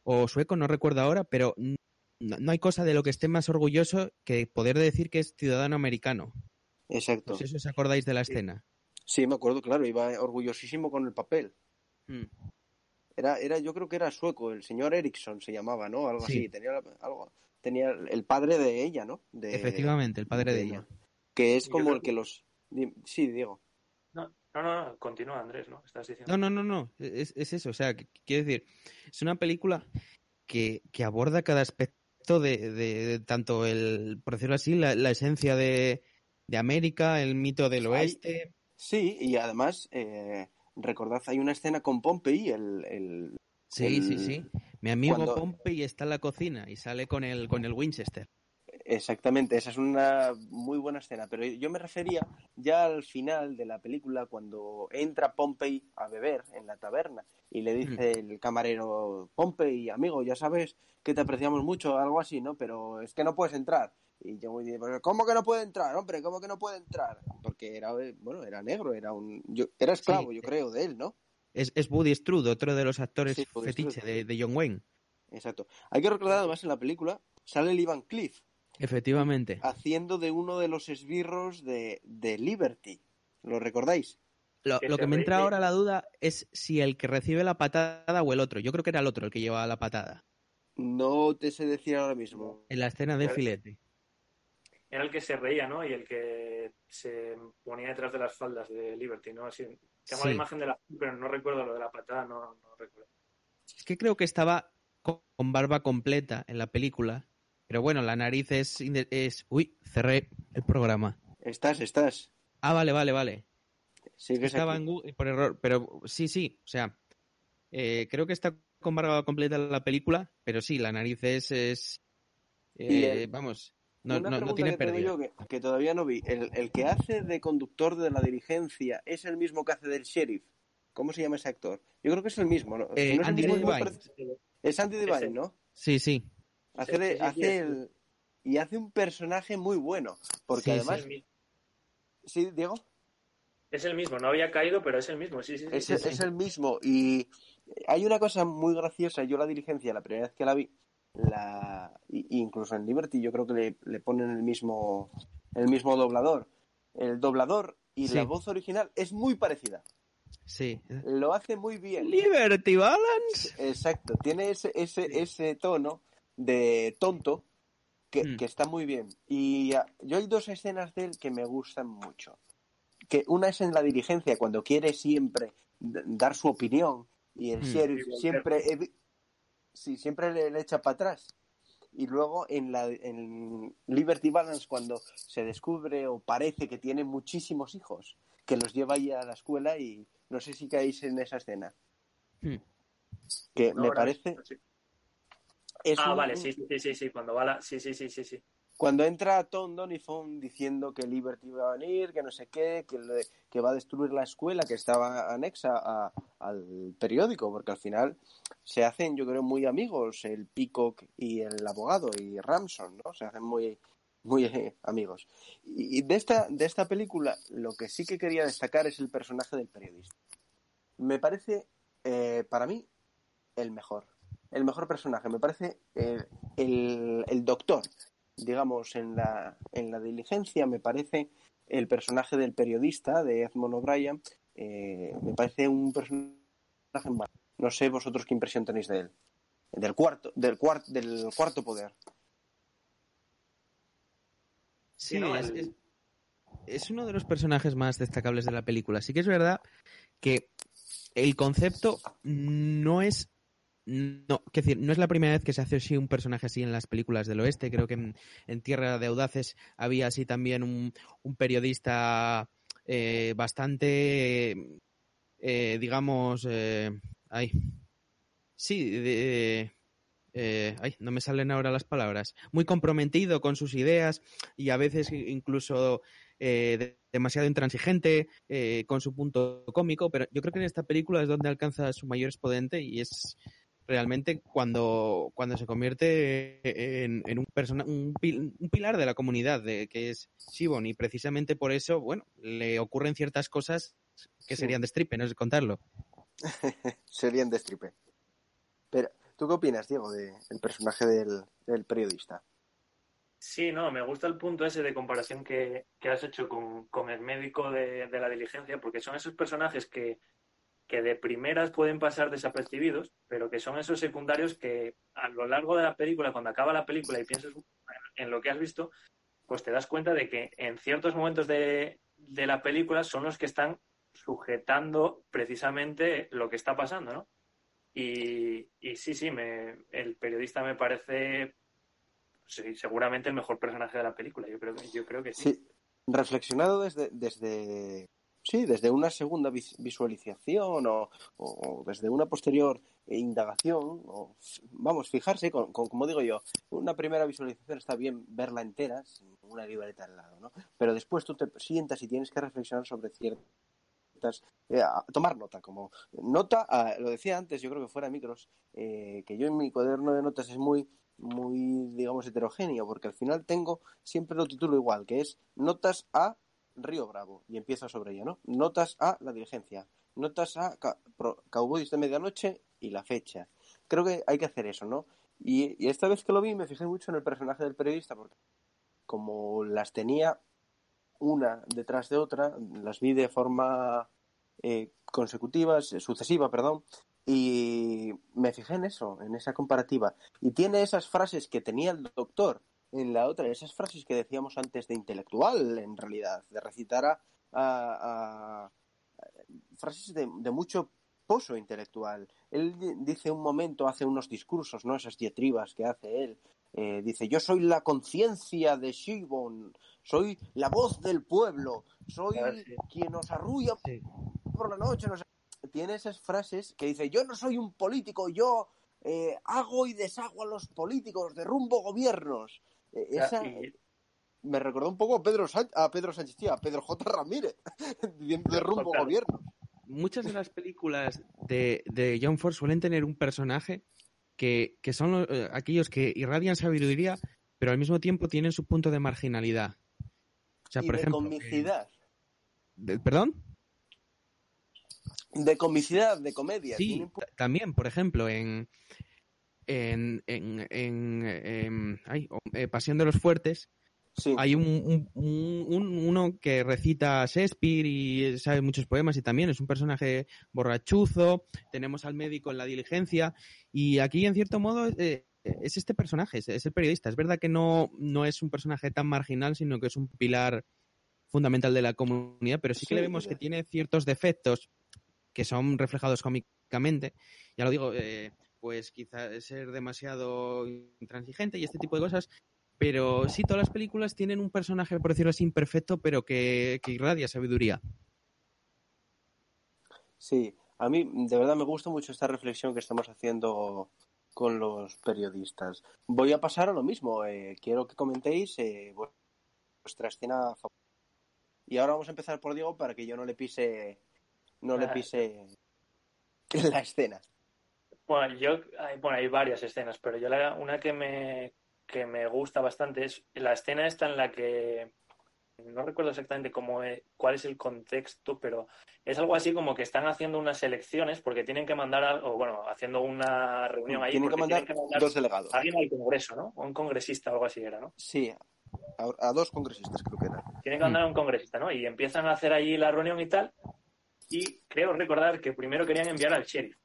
o sueco, no recuerdo ahora, pero no, no hay cosa de lo que esté más orgulloso que poder decir que es ciudadano americano. Exacto. No sé si os acordáis de la escena. Sí, me acuerdo, claro, iba orgullosísimo con el papel. Mm. Era, era, yo creo que era sueco, el señor Eriksson se llamaba, ¿no? Algo Sí. así, tenía algo, tenía el padre de ella, ¿no? De, Efectivamente, el padre de de- ella. Que es como creo el que los, sí, Diego. No, no, no, no, continúa Andrés, ¿no? Estás diciendo. No, no, no, no. Es, es eso. O sea, que- quiero decir, es una película que, que aborda cada aspecto de, de- de tanto el, por decirlo así, la, la esencia de, de América, el mito del Hay- oeste. Sí, y además, eh, recordad, hay una escena con Pompey, el, el Sí, el- sí, sí. Mi amigo cuando- Pompey está en la cocina y sale con el, con el Winchester. Exactamente, esa es una muy buena escena, pero yo me refería ya al final de la película cuando entra Pompey a beber en la taberna y le dice el camarero, Pompey, amigo, ya sabes que te apreciamos mucho, algo así, ¿no? Pero es que no puedes entrar. Y yo muy "Pero ¿cómo que no puede entrar, hombre? ¿Cómo que no puede entrar? Porque era, eh, bueno, era negro, era un, yo, era esclavo, Sí. yo creo, de él, ¿no? Es, es Woody Strode, otro de los actores Sí, fetiche de, de John Wayne. Exacto. Hay que recordar además en la película sale el Ivan Cliff Efectivamente. haciendo de uno de los esbirros de, de Liberty. ¿Lo recordáis? Lo, que lo que me entra ahora la duda es si el que recibe la patada o el otro. Yo creo que era el otro el que llevaba la patada. No te sé decir ahora mismo. En la escena de filete. Era el que se reía, ¿no? Y el que se ponía detrás de las faldas de Liberty, ¿no? Así, tengo Sí. la imagen de la... Pero no recuerdo lo de la patada, no, no recuerdo. Es que creo que estaba con, barba completa en la película. Pero bueno, la nariz es, es... Uy, cerré el programa. Estás, estás. Ah, vale, vale, vale. Sigues Estaba aquí. en Google por error. Pero sí, sí. O sea, eh, creo que está con barba completa en la película. Pero sí, la nariz es... es eh, vamos, no, Una no, no pregunta tiene que tengo pérdida. yo que, que todavía no vi. El, el que hace de conductor de la dirigencia es el mismo que hace del sheriff. ¿Cómo se llama ese actor? Yo creo que es el mismo. ¿no? Eh, es el Andy mismo, igual Devine. parece- Es Andy Devine, Ese. ¿no? Sí, sí. Hace, de- Sí, sí, sí, hace sí. el... Y hace un personaje muy bueno. Porque Sí, además... Es el mismo. Sí, Diego. Es el mismo, no había caído, pero es el mismo, sí, sí. sí. Es, sí, sí. es el mismo. Y hay una cosa muy graciosa. Yo la dirigencia, la primera vez que la vi, la incluso en Liberty, yo creo que le, le ponen el mismo, el mismo doblador. El doblador y Sí. la voz original es muy parecida. Sí. Lo hace muy bien. Liberty Balance. Exacto. Tiene ese, ese, ese tono de tonto que, Hmm. que está muy bien. Y ah, yo hay dos escenas de él que me gustan mucho. Que una es en la dirigencia, cuando quiere siempre dar su opinión y el sheriff Igual siempre, sí, siempre le, le echa para atrás. Y luego en, la, en Liberty Balance, cuando se descubre o parece que tiene muchísimos hijos, que los lleva ahí a la escuela y no sé si caéis en esa escena. Hmm. Que No, me parece... no, sí. es Ah, un- vale, sí, sí, sí, sí, cuando va la... Sí, sí, sí, sí, sí. Cuando entra Tom Donifon diciendo que Liberty va a venir, que no sé qué, que, va a destruir la escuela que estaba anexa al periódico, porque al final se hacen, yo creo, muy amigos el Peacock y el abogado y Ramson, ¿no? Se hacen muy, muy eh, amigos. Y, y de esta, de esta película, lo que sí que quería destacar es el personaje del periodista. Me parece, eh, para mí, el mejor. El mejor personaje. Me parece eh, el, el doctor digamos, en la, en la diligencia, me parece el personaje del periodista, de Edmond O'Brien, eh, me parece un personaje mal. No sé vosotros qué impresión tenéis de él. Del cuarto, del cuarto, del cuarto poder. Sí, no, es, es- es uno de los personajes más destacables de la película. Sí que es verdad que el concepto no es. No, que decir, no es la primera vez que se hace así un personaje así en las películas del oeste. Creo que en, Tierra de Audaces había así también un, un periodista eh, bastante, eh, digamos, eh, ay, sí, de, eh, ay, no me salen ahora las palabras, muy comprometido con sus ideas y a veces incluso eh, de- demasiado intransigente eh, con su punto cómico, pero yo creo que en esta película es donde alcanza su mayor exponente y es realmente cuando, cuando se convierte en, en un, persona, un, pil- un pilar de la comunidad, de, que es Shibon, y precisamente por eso, bueno, le ocurren ciertas cosas que Sí. serían de stripe, no sé contarlo. [LAUGHS] Serían de stripe. Pero, ¿tú qué opinas, Diego, del personaje del, del periodista? Sí, no, me gusta el punto ese de comparación que, que has hecho con, con el médico de, de la diligencia, porque son esos personajes que, que de primeras pueden pasar desapercibidos, pero que son esos secundarios que a lo largo de la película, cuando acaba la película y piensas en lo que has visto, pues te das cuenta de que en ciertos momentos de, de la película son los que están sujetando precisamente lo que está pasando, ¿no? Y, sí, sí, me, el periodista me parece seguramente el mejor personaje de la película. Yo creo yo creo que sí. Sí, reflexionado desde, desde sí, desde una segunda vis- visualización o, desde una posterior indagación, o, vamos, fijarse, con, con- como digo yo, una primera visualización está bien verla entera, sin una libreta al lado, ¿no? Pero después tú te sientas y tienes que reflexionar sobre ciertas eh, tomar nota, como nota, lo decía antes, yo creo que fuera micros, eh, que yo en mi cuaderno de notas es muy, muy, digamos, heterogéneo, porque al final tengo siempre lo titulo igual, que es notas a Río Bravo, y empiezo sobre ella, ¿no? Notas a la diligencia, notas a Pro- Cowboys de Medianoche y la fecha. Creo que hay que hacer eso, ¿no? Y, esta vez que lo vi me fijé mucho en el personaje del periodista, porque como las tenía una detrás de otra, las vi de forma eh, consecutiva, sucesiva, perdón, y me fijé en eso, en esa comparativa. Y tiene esas frases que tenía el doctor en la otra, esas frases que decíamos antes de intelectual, en realidad, de recitar a, a- a- frases de, de mucho pozo intelectual. Él di- dice un momento, hace unos discursos, ¿no? Esas diatribas que hace él. Eh, dice, yo soy la conciencia de Shibon, soy la voz del pueblo, soy sí. quien nos arrulla Sí. por la noche. Tiene esas frases que dice, yo no soy un político, yo eh, hago y deshago a los políticos, derrumbo gobiernos. Eh, Ya, esa y- me recordó un poco a Pedro, Sánchez, a Pedro Sánchez, tío, a Pedro J. Ramírez, [LAUGHS] diciendo derrumbo J. gobiernos. Muchas de las películas de, de John Ford suelen tener un personaje que, que son los- eh, aquellos que irradian sabiduría, pero al mismo tiempo tienen su punto de marginalidad. O sea, y por de ejemplo. comicidad. eh, de- ¿Perdón? De comicidad, de comedia. Sí, también, por ejemplo, en, en, en, en, em, ay, oh, eh, Pasión de los Fuertes, sí. hay un, un- un- un- uno que recita Shakespeare y sabe muchos poemas y también es un personaje borrachuzo, tenemos al médico en la diligencia y aquí en cierto modo eh, es este personaje, es, el periodista. Es verdad que no, no es un personaje tan marginal, sino que es un pilar fundamental de la comunidad, pero sí que Sí, le vemos que tiene ciertos defectos que son reflejados cómicamente. Ya lo digo, eh, pues quizás ser demasiado intransigente y este tipo de cosas. Pero sí, todas las películas tienen un personaje, por decirlo así, imperfecto, pero que, que irradia sabiduría. Sí, a mí de verdad me gusta mucho esta reflexión que estamos haciendo con los periodistas. Voy a pasar a lo mismo. eh, quiero que comentéis eh, vu- vuestra escena favorita. Y ahora vamos a empezar por Diego para que yo no le pise, no le Ah. pise [LAUGHS] la escena. Bueno, yo, hay, bueno, hay varias escenas, pero yo la, una que me, que me gusta bastante es la escena esta en la que no recuerdo exactamente cómo es- cuál es el contexto, pero es algo así como que están haciendo unas elecciones porque tienen que mandar, a- o bueno, haciendo una reunión ahí Tienen que mandar tienen que mandar dos delegados. a alguien al Congreso, ¿no? O un congresista o algo así era, ¿no? Sí, a, a dos congresistas creo que era. Tienen que mandar a un congresista, ¿no? Y empiezan a hacer allí la reunión y tal. Y creo recordar que primero querían enviar al sheriff.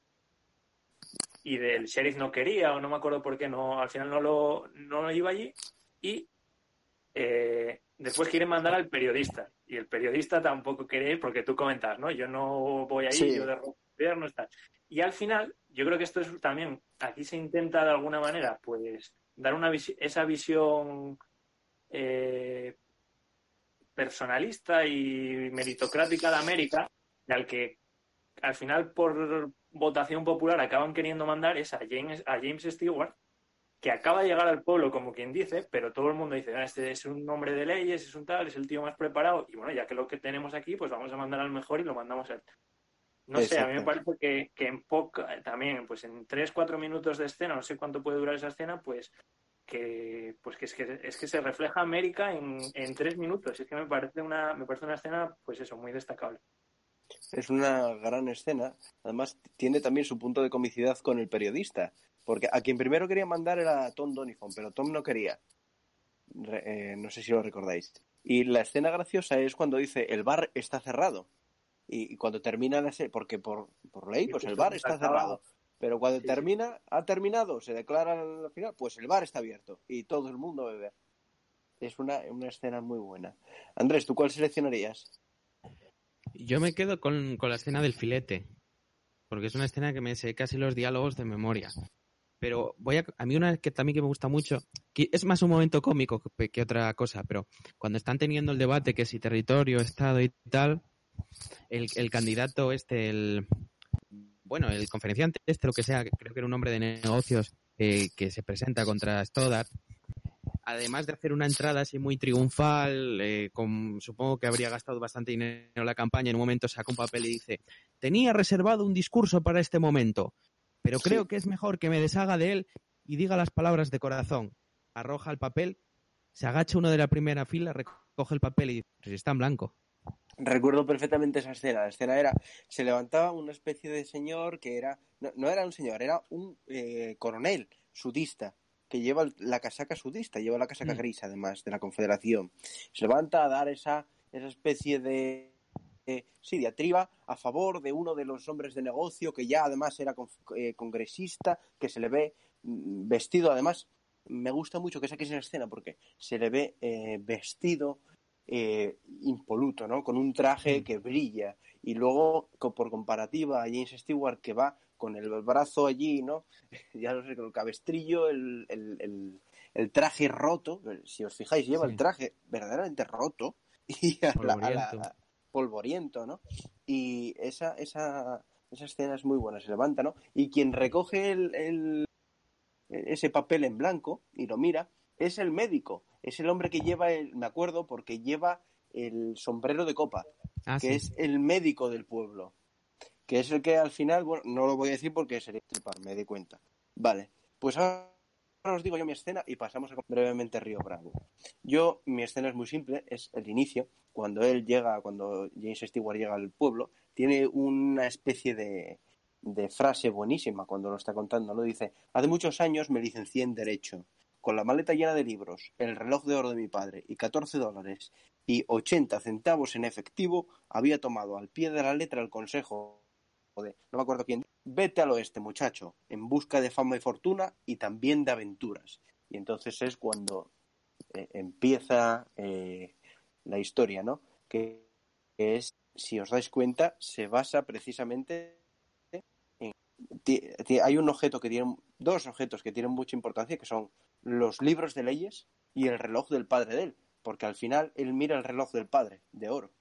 Y del sheriff no quería, o no me acuerdo por qué, no, al final no lo, no lo iba allí. Y eh, después quieren mandar al periodista. Y el periodista tampoco quiere ir porque tú comentas, ¿no? Yo no voy ahí, Sí. yo de gobierno está. Y al final, yo creo que esto es también, aquí se intenta de alguna manera, pues, dar una visi- esa visión eh, personalista y meritocrática de América, al que al final por votación popular acaban queriendo mandar es a James, a James Stewart, que acaba de llegar al pueblo como quien dice, pero todo el mundo dice, "Ah, este es un hombre de leyes, es un tal, es el tío más preparado, y bueno, ya que lo que tenemos aquí, pues vamos a mandar al mejor y lo mandamos a él. No sé, a mí me parece que, que en poca, también, pues en tres, cuatro minutos de escena, no sé cuánto puede durar esa escena, pues que, pues que es que es que se refleja América en, en tres minutos. Es que me parece una, me parece una escena, pues eso, muy destacable. Es una gran escena. Además, tiene también su punto de comicidad con el periodista. Porque a quien primero quería mandar era a Tom Donifon, pero Tom no quería. Re- eh, no sé si lo recordáis. Y la escena graciosa es cuando dice el bar está cerrado. Y, y cuando termina la serie, porque por, por ley, pues el bar está cerrado. Pero cuando Sí, sí. termina, ha terminado, se declara al final, pues el bar está abierto y todo el mundo bebe. Es una, una escena muy buena. Andrés, ¿tú cuál seleccionarías? Yo me quedo con, con la escena del filete, porque es una escena que me sé casi los diálogos de memoria. Pero voy a, a mí una que también que me gusta mucho, que es más un momento cómico que, que otra cosa, pero cuando están teniendo el debate que si territorio, estado y tal, el, el candidato este, el bueno, el conferenciante este, lo que sea, creo que era un hombre de negocios eh, que se presenta contra Stoddard, además de hacer una entrada así muy triunfal, eh, con, supongo que habría gastado bastante dinero en la campaña, en un momento saca un papel y dice, tenía reservado un discurso para este momento, pero creo Sí. que es mejor que me deshaga de él y diga las palabras de corazón. Arroja el papel, se agacha uno de la primera fila, recoge el papel y dice, "Pues está en blanco. Recuerdo perfectamente esa escena. La escena era, se levantaba una especie de señor que era, no, no era un señor, era un eh, coronel sudista que lleva la casaca sudista, lleva la casaca Mm. gris además de la Confederación. Se levanta a dar esa, esa especie de, eh, sí, diatriba a favor de uno de los hombres de negocio que ya además era eh, congresista, que se le ve mm, vestido además. Me gusta mucho que saques esa escena porque se le ve eh, vestido eh, impoluto, ¿no? Con un traje Mm. que brilla. Y luego, por comparativa, a James Stewart que va con el brazo allí, ¿no? [LAUGHS] ya no sé, con el cabestrillo, el, el, el- el traje roto. Si os fijáis, lleva Sí. el traje verdaderamente roto [LAUGHS] y a la- a la- Polvoriento. ¿no? Y esa, esa, esa escena es muy buena, se levanta, ¿no? Y quien recoge el, el- ese papel en blanco y lo mira es el médico, es el hombre que lleva el, me acuerdo, porque lleva el sombrero de copa, Ah, que sí. es el médico del pueblo, que es el que al final, bueno, no lo voy a decir porque sería tripar, me di cuenta. Vale, pues ahora os digo yo mi escena y pasamos a brevemente Río Bravo. Yo, mi escena es muy simple, es el inicio, cuando él llega, cuando James Stewart llega al pueblo, tiene una especie de, de frase buenísima cuando lo está contando, ¿no? Dice, hace muchos años me licencié en Derecho, con la maleta llena de libros, el reloj de oro de mi padre y 14 dólares y 80 centavos en efectivo, había tomado al pie de la letra el consejo no me acuerdo quién, vete al oeste, muchacho, en busca de fama y fortuna y también de aventuras. Y entonces es cuando eh, empieza eh, la historia, ¿no? Que, es, si os dais cuenta, se basa precisamente en... Hay un objeto que tiene, dos objetos que tienen mucha importancia, que son los libros de leyes y el reloj del padre de él, porque al final él mira el reloj del padre, de oro,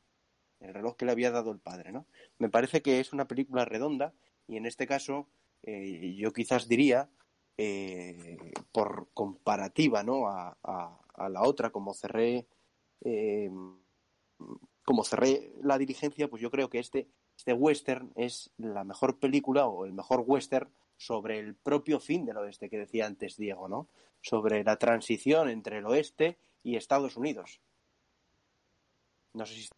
el reloj que le había dado el padre, ¿no? Me parece que es una película redonda y en este caso eh, yo quizás diría, eh, por comparativa, ¿no? A, la otra, como cerré, eh, como cerré la diligencia, pues yo creo que este, este western es la mejor película o el mejor western sobre el propio fin del oeste que decía antes Diego, ¿no? Sobre la transición entre el oeste y Estados Unidos. No sé si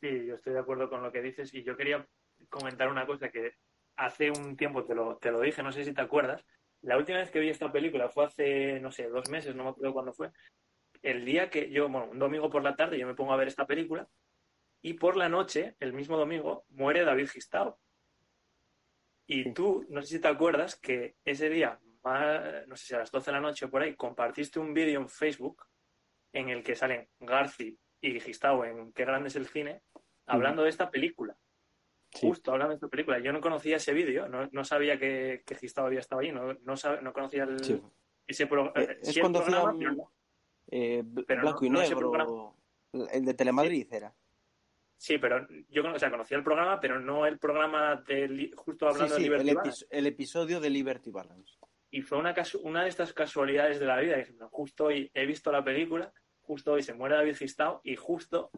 Sí, yo estoy de acuerdo con lo que dices y yo quería comentar una cosa que hace un tiempo te lo, te lo dije, no sé si te acuerdas. La última vez que vi esta película fue hace, no sé, dos meses, no me acuerdo cuándo fue. El día que yo, bueno, un domingo por la tarde yo me pongo a ver esta película y por la noche, el mismo domingo, muere David Gistao. Y tú, no sé si te acuerdas que ese día, no sé si a las 12 de la noche o por ahí, compartiste un vídeo en Facebook en el que salen Garci y Gistao en Qué grande es el cine, hablando de esta película. Sí. Justo hablando de esta película. Yo no conocía ese vídeo, no, no sabía que, que Gistao había estado allí, no, no, sab- no conocía el, Sí. ese pro- Eh, es sí el cuando programa, hacían- pero eh, Pero blanco y negro, el de Telemadrid era. Sí, pero yo o sea, conocía el programa, pero no el programa de justo hablando de el, Liberty Balance. epi- el episodio de Liberty Balance. Y fue una, una de estas casualidades de la vida. que Justo hoy he visto la película, justo hoy se muere David Gistao y justo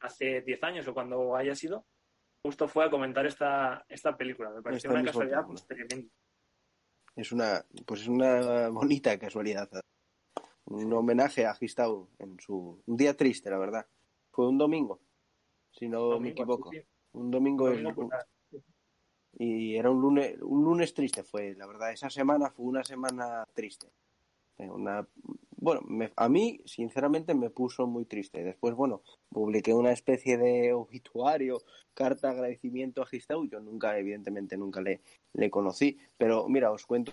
hace 10 años o cuando haya sido, justo fue a comentar esta, esta película. Me pareció una casualidad pues, tremenda. Es una, pues es una bonita casualidad. Un homenaje a Gistau en su un día triste, la verdad. Fue un domingo, si no me equivoco. sí. Un domingo, Domingo, es- pues, nada. y era un lunes, un lunes triste fue, la verdad. Esa semana fue una semana triste. Eh, Una, bueno, me- a mí, sinceramente, me puso muy triste. Después, bueno, publiqué una especie de obituario, carta de agradecimiento a Gistau. Yo nunca, evidentemente, nunca le, le conocí. Pero mira, os cuento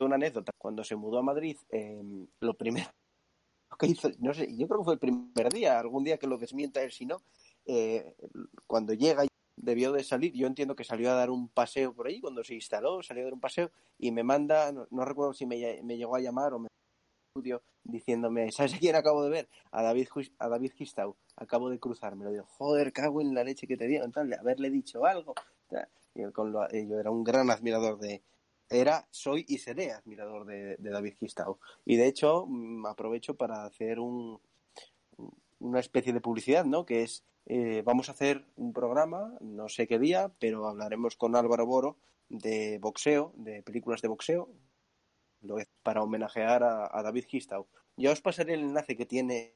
una anécdota. Cuando se mudó a Madrid, eh, lo primero [LAUGHS] que hizo, no sé, yo creo que fue el primer día, algún día que lo desmienta él, si no, eh, cuando llega debió de salir, yo entiendo que salió a dar un paseo por ahí, cuando se instaló, salió a dar un paseo y me manda, no, no recuerdo si me, ll- me llegó a llamar o me estudio diciéndome, ¿sabes a quién acabo de ver? A David, a David Gistau, acabo de cruzarme, lo digo, joder, cago en la leche que te tal, de haberle dicho algo. Y con lo- eh, yo era un gran admirador de, era, soy y seré admirador de, de David Gistau. Y de hecho, mm, aprovecho para hacer un, una especie de publicidad, ¿no? Que es, eh, vamos a hacer un programa, no sé qué día, pero hablaremos con Álvaro Boro de boxeo, de películas de boxeo, lo es para homenajear a, David Gistau. Ya os pasaré el enlace que tiene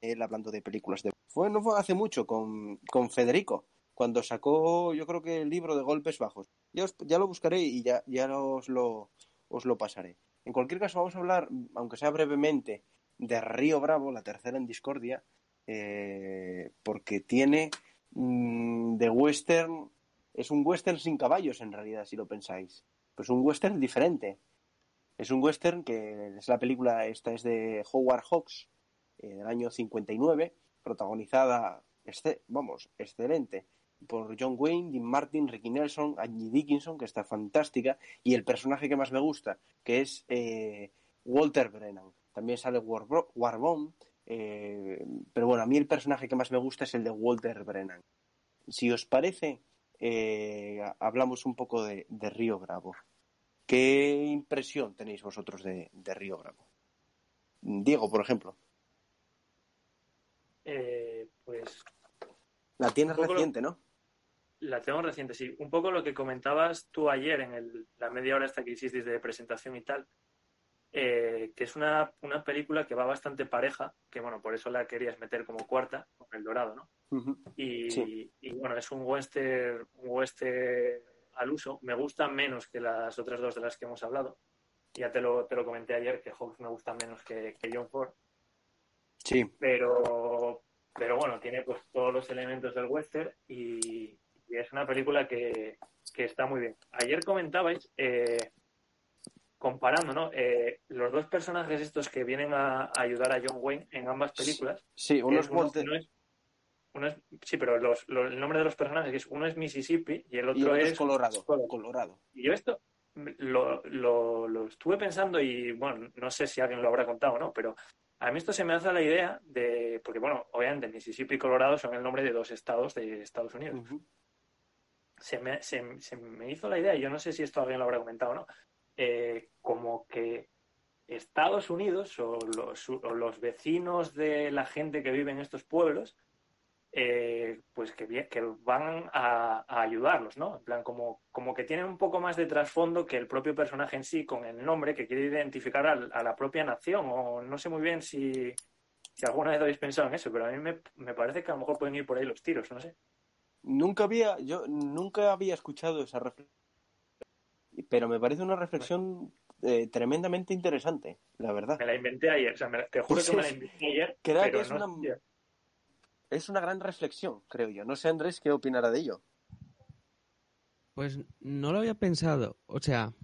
él hablando de películas de fue no fue hace mucho con, con Federico cuando sacó yo creo que el libro de golpes bajos. Ya, os- ya lo buscaré y ya, ya os, lo, os lo pasaré. En cualquier caso vamos a hablar aunque sea brevemente de Río Bravo la tercera en discordia eh, porque tiene mm, de western es un western sin caballos en realidad si lo pensáis. Pues un western diferente es un western que es la película, esta es de Howard Hawks, eh, del año 59, protagonizada, este, vamos, excelente, por John Wayne, Dean Martin, Ricky Nelson, Angie Dickinson, que está fantástica, y el personaje que más me gusta, que es eh, Walter Brennan. También sale Warbo- Warbone, eh, pero bueno, a mí el personaje que más me gusta es el de Walter Brennan. Si os parece, eh, hablamos un poco de Río Bravo. ¿Qué impresión tenéis vosotros de, de Río Bravo? Diego, por ejemplo. Eh, pues La tienes lo- reciente, ¿no? la tengo reciente, sí. Un poco lo que comentabas tú ayer en el- la media hora esta que hicisteis de presentación y tal, eh, que es una, una película que va bastante pareja, que bueno, por eso la querías meter como cuarta, con El Dorado, ¿no? Y, Sí. y, bueno, es un western, un western al uso. Me gusta menos que las otras dos de las que hemos hablado. Ya te lo, te lo comenté ayer, que Hawks me gusta menos que, que John Ford. Sí, Pero, pero bueno, tiene pues todos los elementos del western y, y es una película que, que está muy bien. Ayer comentabais, eh, comparando, ¿no? Eh, los dos personajes estos que vienen a, ayudar a John Wayne en ambas películas. sí, uno es es uno- Walter uno es- uno es- sí, pero los, los- el nombre de los personajes es uno es Mississippi y el y otro otro es es Colorado. Colorado. Colorado. Y yo esto lo, lo, lo estuve pensando y, bueno, no sé si alguien lo habrá contado o no, pero a mí esto se me hace la idea de, porque, bueno, obviamente Mississippi y Colorado son el nombre de dos estados de Estados Unidos. Se me, se, se me hizo la idea, y yo no sé si esto alguien lo habrá comentado o no, eh, como que Estados Unidos o los, o los vecinos de la gente que vive en estos pueblos eh, pues que, que van a, a ayudarlos, ¿no? En plan, como, como que tienen un poco más de trasfondo que el propio personaje en sí, con el nombre que quiere identificar a, la propia nación, o no sé muy bien si, si alguna vez habéis pensado en eso, pero a mí me, me parece que a lo mejor pueden ir por ahí los tiros, no sé. Nunca había, yo nunca había escuchado esa reflexión, pero me parece una reflexión eh, tremendamente interesante, la verdad. Me la inventé ayer, o sea, me te juro que me la inventé ayer, Creo que pero es no una-. Es una gran reflexión, creo yo. No sé, Andrés, qué opinará de ello. Pues no lo había pensado. O sea,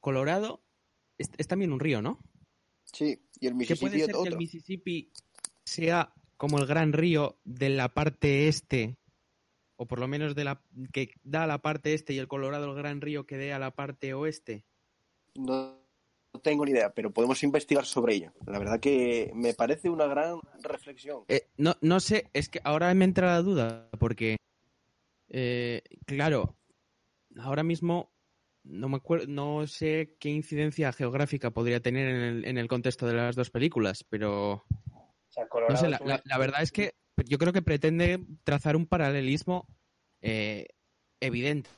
Colorado es, es también un río, ¿no? Sí, y el ¿Qué puede Mississippi ser que otro. el Mississippi sea como el gran río de la parte este, o por lo menos de la que da a la parte este y el Colorado el gran río que dé a la parte oeste? No tengo ni idea, pero podemos investigar sobre ello. La verdad que me parece una gran reflexión. Eh, no, no sé, es que ahora me entra la duda, porque, eh, claro, ahora mismo no me acuerdo, no sé qué incidencia geográfica podría tener en el, en el contexto de las dos películas, pero O sea, Colorado no sé, la, verdad es que yo creo que pretende trazar un paralelismo eh, evidente.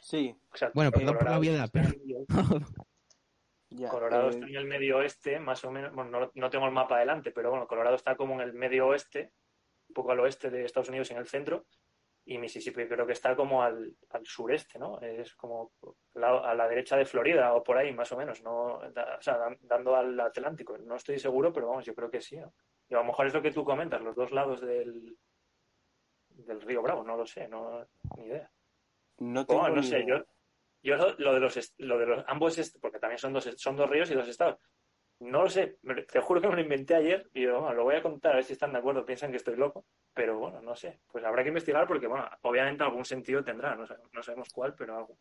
Sí, Exacto. Bueno, Y perdón por la obviedad, pero- [LAUGHS] ya. Colorado eh, está en el medio oeste, más o menos. Bueno, no, no tengo el mapa delante, pero bueno, Colorado está como en el medio oeste, un poco al oeste de Estados Unidos, en el centro. Y Mississippi creo que está como al, al sureste, ¿no? Es como la- a la derecha de Florida o por ahí, más o menos, ¿no? Da- o sea, dan- dando al Atlántico. No estoy seguro, pero vamos, yo creo que sí, ¿no? Y a lo mejor es lo que tú comentas, los dos lados del, del río Bravo, no lo sé, no, ni idea. no tengo Bueno, no ni sé, yo, yo lo, de los lo de los ambos porque también son dos son dos ríos y dos estados. No lo sé, te juro que me lo inventé ayer y yo, bueno, lo voy a contar a ver si están de acuerdo, piensan que estoy loco, pero bueno, no sé. Pues habrá que investigar porque bueno, obviamente algún sentido tendrá, no, sa- no sabemos cuál, pero algo.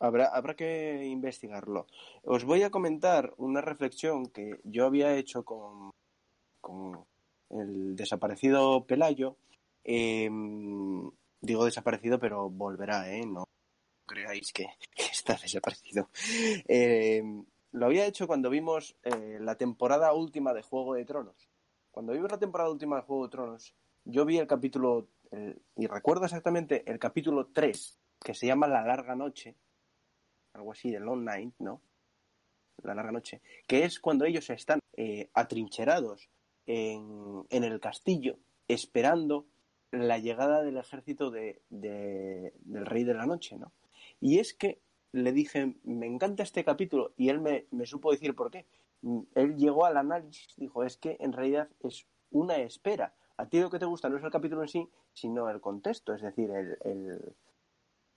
Habrá, habrá que investigarlo. Os voy a comentar una reflexión que yo había hecho con, con el desaparecido Pelayo. Eh, digo desaparecido, pero volverá, ¿eh? No creáis [LAUGHS] que, está desaparecido. Eh, lo había hecho cuando vimos eh, la temporada última de Juego de Tronos. Cuando vimos la temporada última de Juego de Tronos, yo vi el capítulo, y recuerdo exactamente el capítulo 3, que se llama La Larga Noche, algo así, de Long Night, ¿no? La larga noche, que es cuando ellos están eh, atrincherados en, en el castillo, esperando la llegada del ejército de, de- del Rey de la Noche, ¿no? Y es que le dije, me encanta este capítulo, y él me, supo decir por qué. Él llegó al análisis, dijo, es que en realidad es una espera. A ti lo que te gusta no es el capítulo en sí, sino el contexto, es decir, el, el-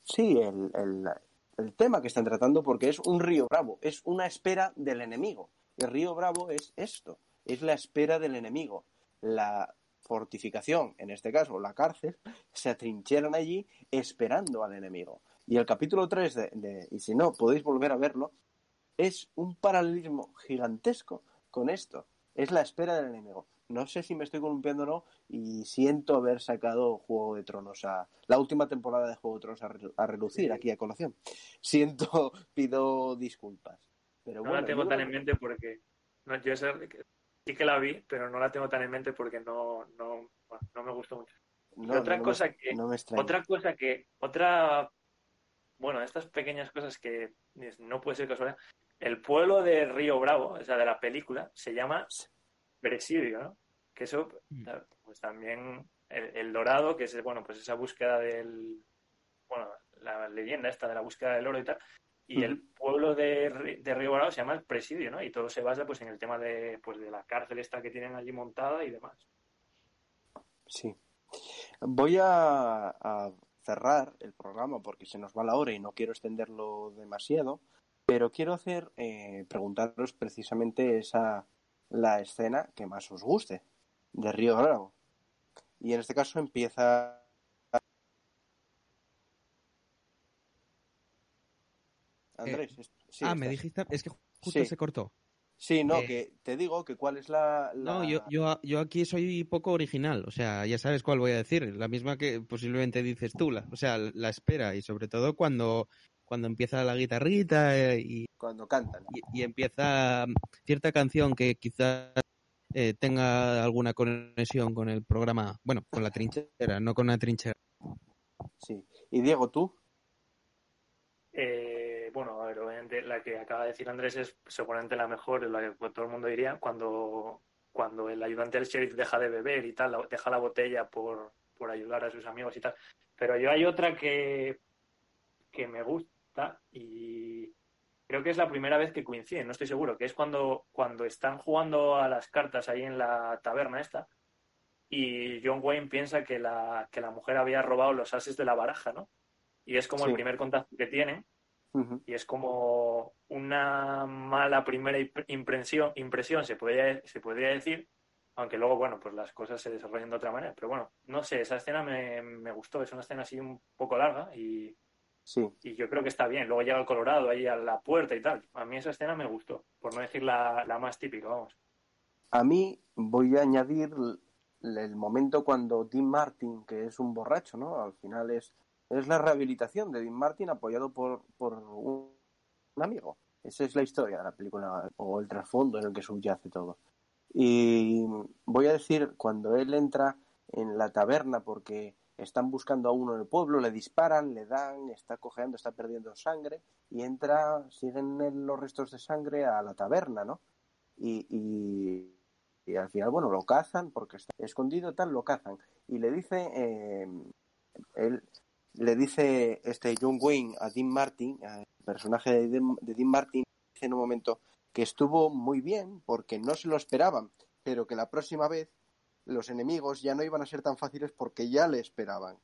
sí, el, el, el tema que están tratando porque es un río bravo, es una espera del enemigo. El río bravo es esto, es la espera del enemigo. La fortificación, en este caso la cárcel, se atrincheran allí esperando al enemigo. Y el capítulo 3 de, de- y si no, podéis volver a verlo, es un paralelismo gigantesco con esto. Es la espera del enemigo. No sé si me estoy columpiando o no y siento haber sacado Juego de Tronos a... La última temporada de Juego de Tronos a, re- a relucir aquí a colación. Siento, [LAUGHS] pido disculpas. Pero No bueno, la tengo yo tan en mente porque no, yo esa- sí que la vi, pero no la tengo tan en mente porque no, no, no me gustó mucho. no, otra me- que. Otra cosa que, otra, bueno, estas pequeñas cosas que no puede ser casualidad. El pueblo de Río Bravo, o sea, de la película, se llama Presidio, ¿no? Que eso, Mm. pues también el, el dorado, que es, bueno, pues esa búsqueda del, bueno, la leyenda esta de la búsqueda del oro y tal. Y el pueblo de, Río Bravo se llama el Presidio, ¿no? Y todo se basa, pues, en el tema de, pues, de la cárcel esta que tienen allí montada y demás. Sí. Voy a, a cerrar el programa porque se nos va la hora y no quiero extenderlo demasiado, pero quiero hacer, eh, preguntaros precisamente esa, la escena que más os guste de Río Bravo. Y en este caso empieza... Andrés, es- sí, ah, me dijiste, es que justo Sí. se cortó. Sí, no, Eh, que te digo que cuál es la... la- No, yo, yo, yo aquí soy poco original, o sea, ya sabes cuál voy a decir, la misma que posiblemente dices tú, la, o sea, la espera y sobre todo cuando, cuando empieza la guitarrita eh, y, Cuando cantan. y- y empieza cierta canción que quizás eh, tenga alguna conexión con el programa, bueno, con la trinchera, no con la trinchera. Sí. Y Diego, tú. Eh, bueno, a ver, obviamente la que acaba de decir Andrés es seguramente la mejor, la que todo el mundo diría, cuando, cuando el ayudante del sheriff deja de beber y tal, deja la botella por, por ayudar a sus amigos y tal. Pero yo hay otra que, que me gusta y creo que es la primera vez que coinciden, no estoy seguro, que es cuando, cuando están jugando a las cartas ahí en la taberna esta y John Wayne piensa que la, que la mujer había robado los ases de la baraja, ¿no? Y es como Sí. el primer contacto que tienen Y es como una mala primera imp- impresión, impresión se podría, se podría decir, aunque luego, bueno, pues las cosas se desarrollan de otra manera. Pero bueno, no sé, esa escena me, me gustó, es una escena así un poco larga y, Sí. y yo creo que está bien. Luego llega el Colorado ahí a la puerta y tal. A mí esa escena me gustó, por no decir la, la más típica, vamos. A mí voy a añadir el momento cuando Dean Martin, que es un borracho, ¿no? Al final es, es la rehabilitación de Dean Martin apoyado por, por un, amigo. Esa es la historia de la película o el trasfondo en el que subyace todo. Y voy a decir, cuando él entra en la taberna porque están buscando a uno en el pueblo, le disparan, le dan, está cojeando, está perdiendo sangre y entra, siguen los restos de sangre a la taberna, ¿no? Y, y, y al final, bueno, lo cazan porque está escondido, tal, lo cazan. Y le dice, eh, él, le dice este John Wayne a Dean Martin, al personaje de Dean, de Dean Martin, en un momento que estuvo muy bien porque no se lo esperaban, pero que la próxima vez los enemigos ya no iban a ser tan fáciles porque ya le esperaban.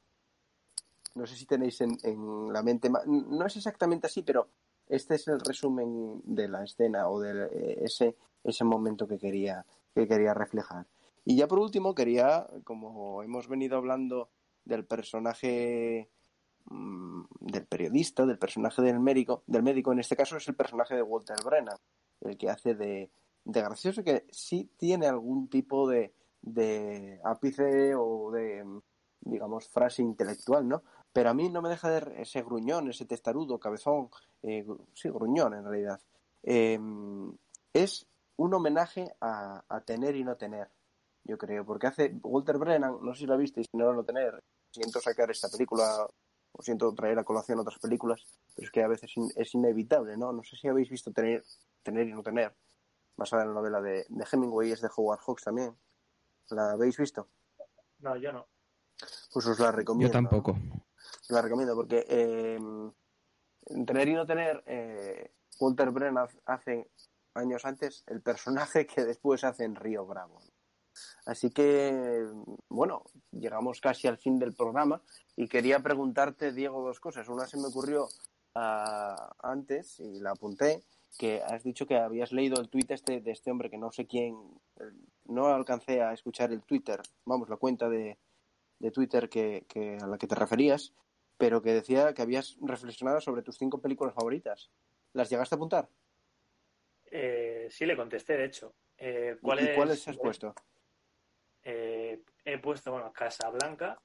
No sé si tenéis en, en la mente, no es exactamente así, pero este es el resumen de la escena o de eh, ese, ese momento que quería, que quería reflejar. Y ya por último quería, como hemos venido hablando del personaje del periodista, del personaje del médico, del médico, en este caso es el personaje de Walter Brennan, el que hace de, de gracioso, que sí tiene algún tipo de, de ápice o de, digamos, frase intelectual, ¿no? Pero a mí no me deja de ese gruñón, ese testarudo, cabezón, eh, sí, gruñón en realidad. Eh, es un homenaje a, a, tener y no tener, yo creo, porque hace Walter Brennan, no sé si lo visteis, si no lo tener, siento sacar esta película, o siento traer a colación otras películas, pero es que a veces es inevitable, ¿no? No sé si habéis visto tener, tener y no tener, basada en la novela de, de Hemingway, es de Howard Hawks también. ¿La habéis visto? No, yo no. Pues os la recomiendo. Yo tampoco. Os la recomiendo porque eh, tener y no tener, eh, Walter Brennan hace años antes el personaje que después hace en Río Bravo. Así que, bueno, llegamos casi al fin del programa y quería preguntarte, Diego, dos cosas. Una se me ocurrió uh, antes y la apunté, que has dicho que habías leído el tuit este, de este hombre que no sé quién, no alcancé a escuchar el Twitter, vamos, la cuenta de, de Twitter que, que, a la que te referías, pero que decía que habías reflexionado sobre tus cinco películas favoritas. ¿Las llegaste a apuntar? Eh, sí, le contesté, de hecho. Eh, ¿cuál ¿Y, es, cuáles has puesto? Eh, he puesto, bueno, Casa Blanca,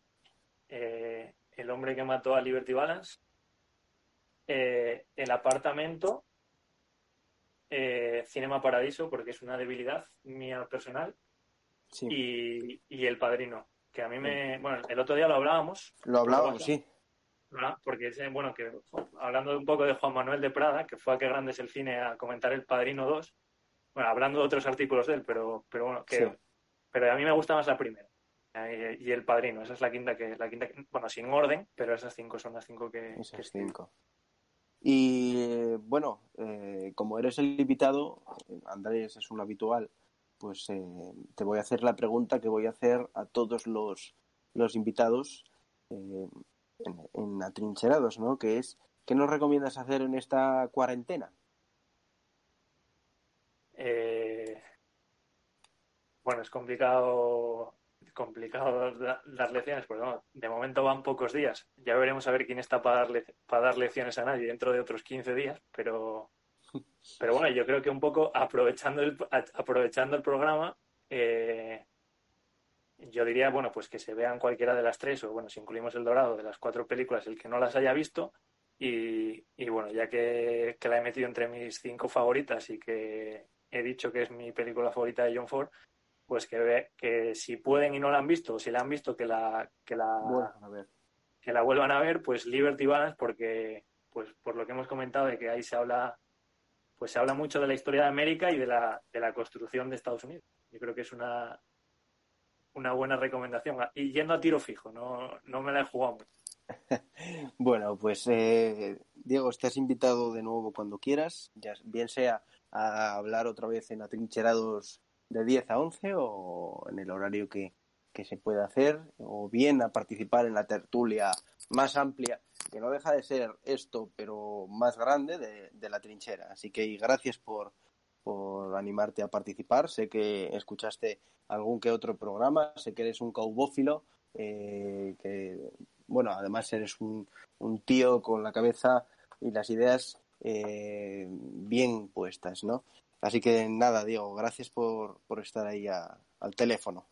eh, El hombre que mató a Liberty Balance, eh, El apartamento, Cinema Paradiso, porque es una debilidad mía personal, sí. y, y, El Padrino, que a mí me... Bueno, el otro día lo hablábamos. Lo hablábamos, sí. Porque, bueno, que hablando un poco de Juan Manuel de Prada, que fue a Qué Grande es el Cine a comentar El Padrino 2, bueno, hablando de otros artículos de él, pero, pero bueno, que... Sí pero a mí me gusta más la primera eh, y el padrino esa es la quinta que la quinta bueno sin orden pero esas cinco son las cinco que esas que cinco. y bueno eh, como eres el invitado Andrés es un habitual pues eh, te voy a hacer la pregunta que voy a hacer a todos los los invitados en, en atrincherados no que es qué nos recomiendas hacer en esta cuarentena eh bueno, es complicado complicado dar lecciones, porque de momento van pocos días. Ya veremos a ver quién está para dar, para dar lecciones a nadie dentro de otros 15 días, pero, pero bueno, yo creo que un poco aprovechando el, aprovechando el programa, eh, yo diría, bueno, pues que se vean cualquiera de las tres, o bueno, si incluimos El Dorado, de las cuatro películas, el que no las haya visto, y, y bueno, ya que la he metido entre mis cinco favoritas y que he dicho que es mi película favorita de John Ford, pues que, ve, que si pueden y no la han visto, o si la han visto, que la, que la, que la vuelvan a ver, pues Liberty Balance, porque, pues por lo que hemos comentado, de que ahí se habla, pues se habla mucho de la historia de América y de la, de la construcción de Estados Unidos. Yo creo que es una, una buena recomendación. Y yendo a tiro fijo, no, no me la he jugado mucho. [LAUGHS] bueno, pues eh, Diego, estás invitado de nuevo cuando quieras, ya bien sea a hablar otra vez en Atrincherados de 10 a 11 o en el horario que, que se pueda hacer, o bien a participar en la tertulia más amplia, que no deja de ser esto, pero más grande de, de la trinchera. Así que gracias por, por animarte a participar. Sé que escuchaste algún que otro programa, sé que eres un caubófilo, eh, que, bueno, además eres un, un, tío con la cabeza y las ideas eh, bien puestas, ¿no? Así que nada, Diego, gracias por, por estar ahí a, al teléfono.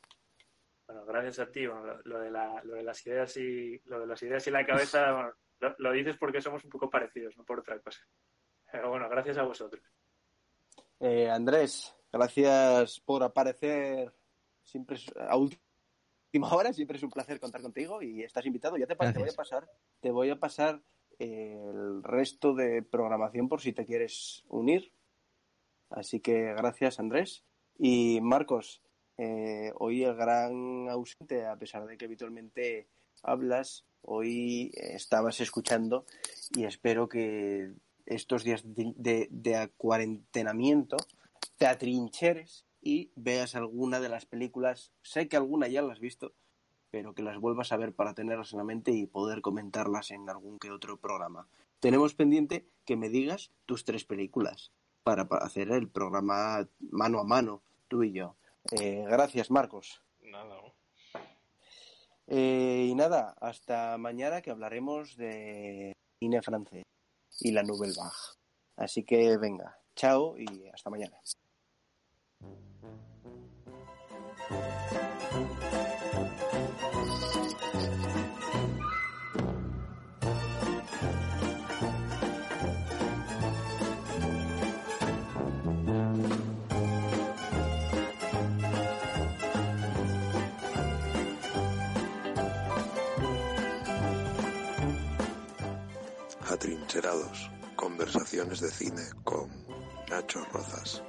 Bueno, gracias a ti. Bueno, lo, lo, de la, lo, de las ideas y lo de las ideas y la cabeza, [LAUGHS] bueno, lo, lo, dices porque somos un poco parecidos, no por otra cosa. Pero bueno, gracias a vosotros. Eh, Andrés, Gracias por aparecer siempre es- a última hora. Siempre es un placer contar contigo y estás invitado. Ya te, te voy a pasar, te voy a pasar el resto de programación por si te quieres unir. Así que gracias, Andrés. Y Marcos, eh, hoy el gran ausente, a pesar de que habitualmente hablas, hoy estabas escuchando y espero que estos días de, de- de cuarentenamiento te atrincheres y veas alguna de las películas. Sé que alguna ya las has visto, pero que las vuelvas a ver para tenerlas en la mente y poder comentarlas en algún que otro programa. Tenemos pendiente que me digas tus tres películas para, pa- hacer el programa mano a mano, tú y yo. Eh, gracias, Marcos. Nada. Eh, y nada, hasta mañana que hablaremos de cine francés y la Nouvelle Vague. Así que venga, chao y hasta mañana. Conversaciones de cine con Nacho Rozas.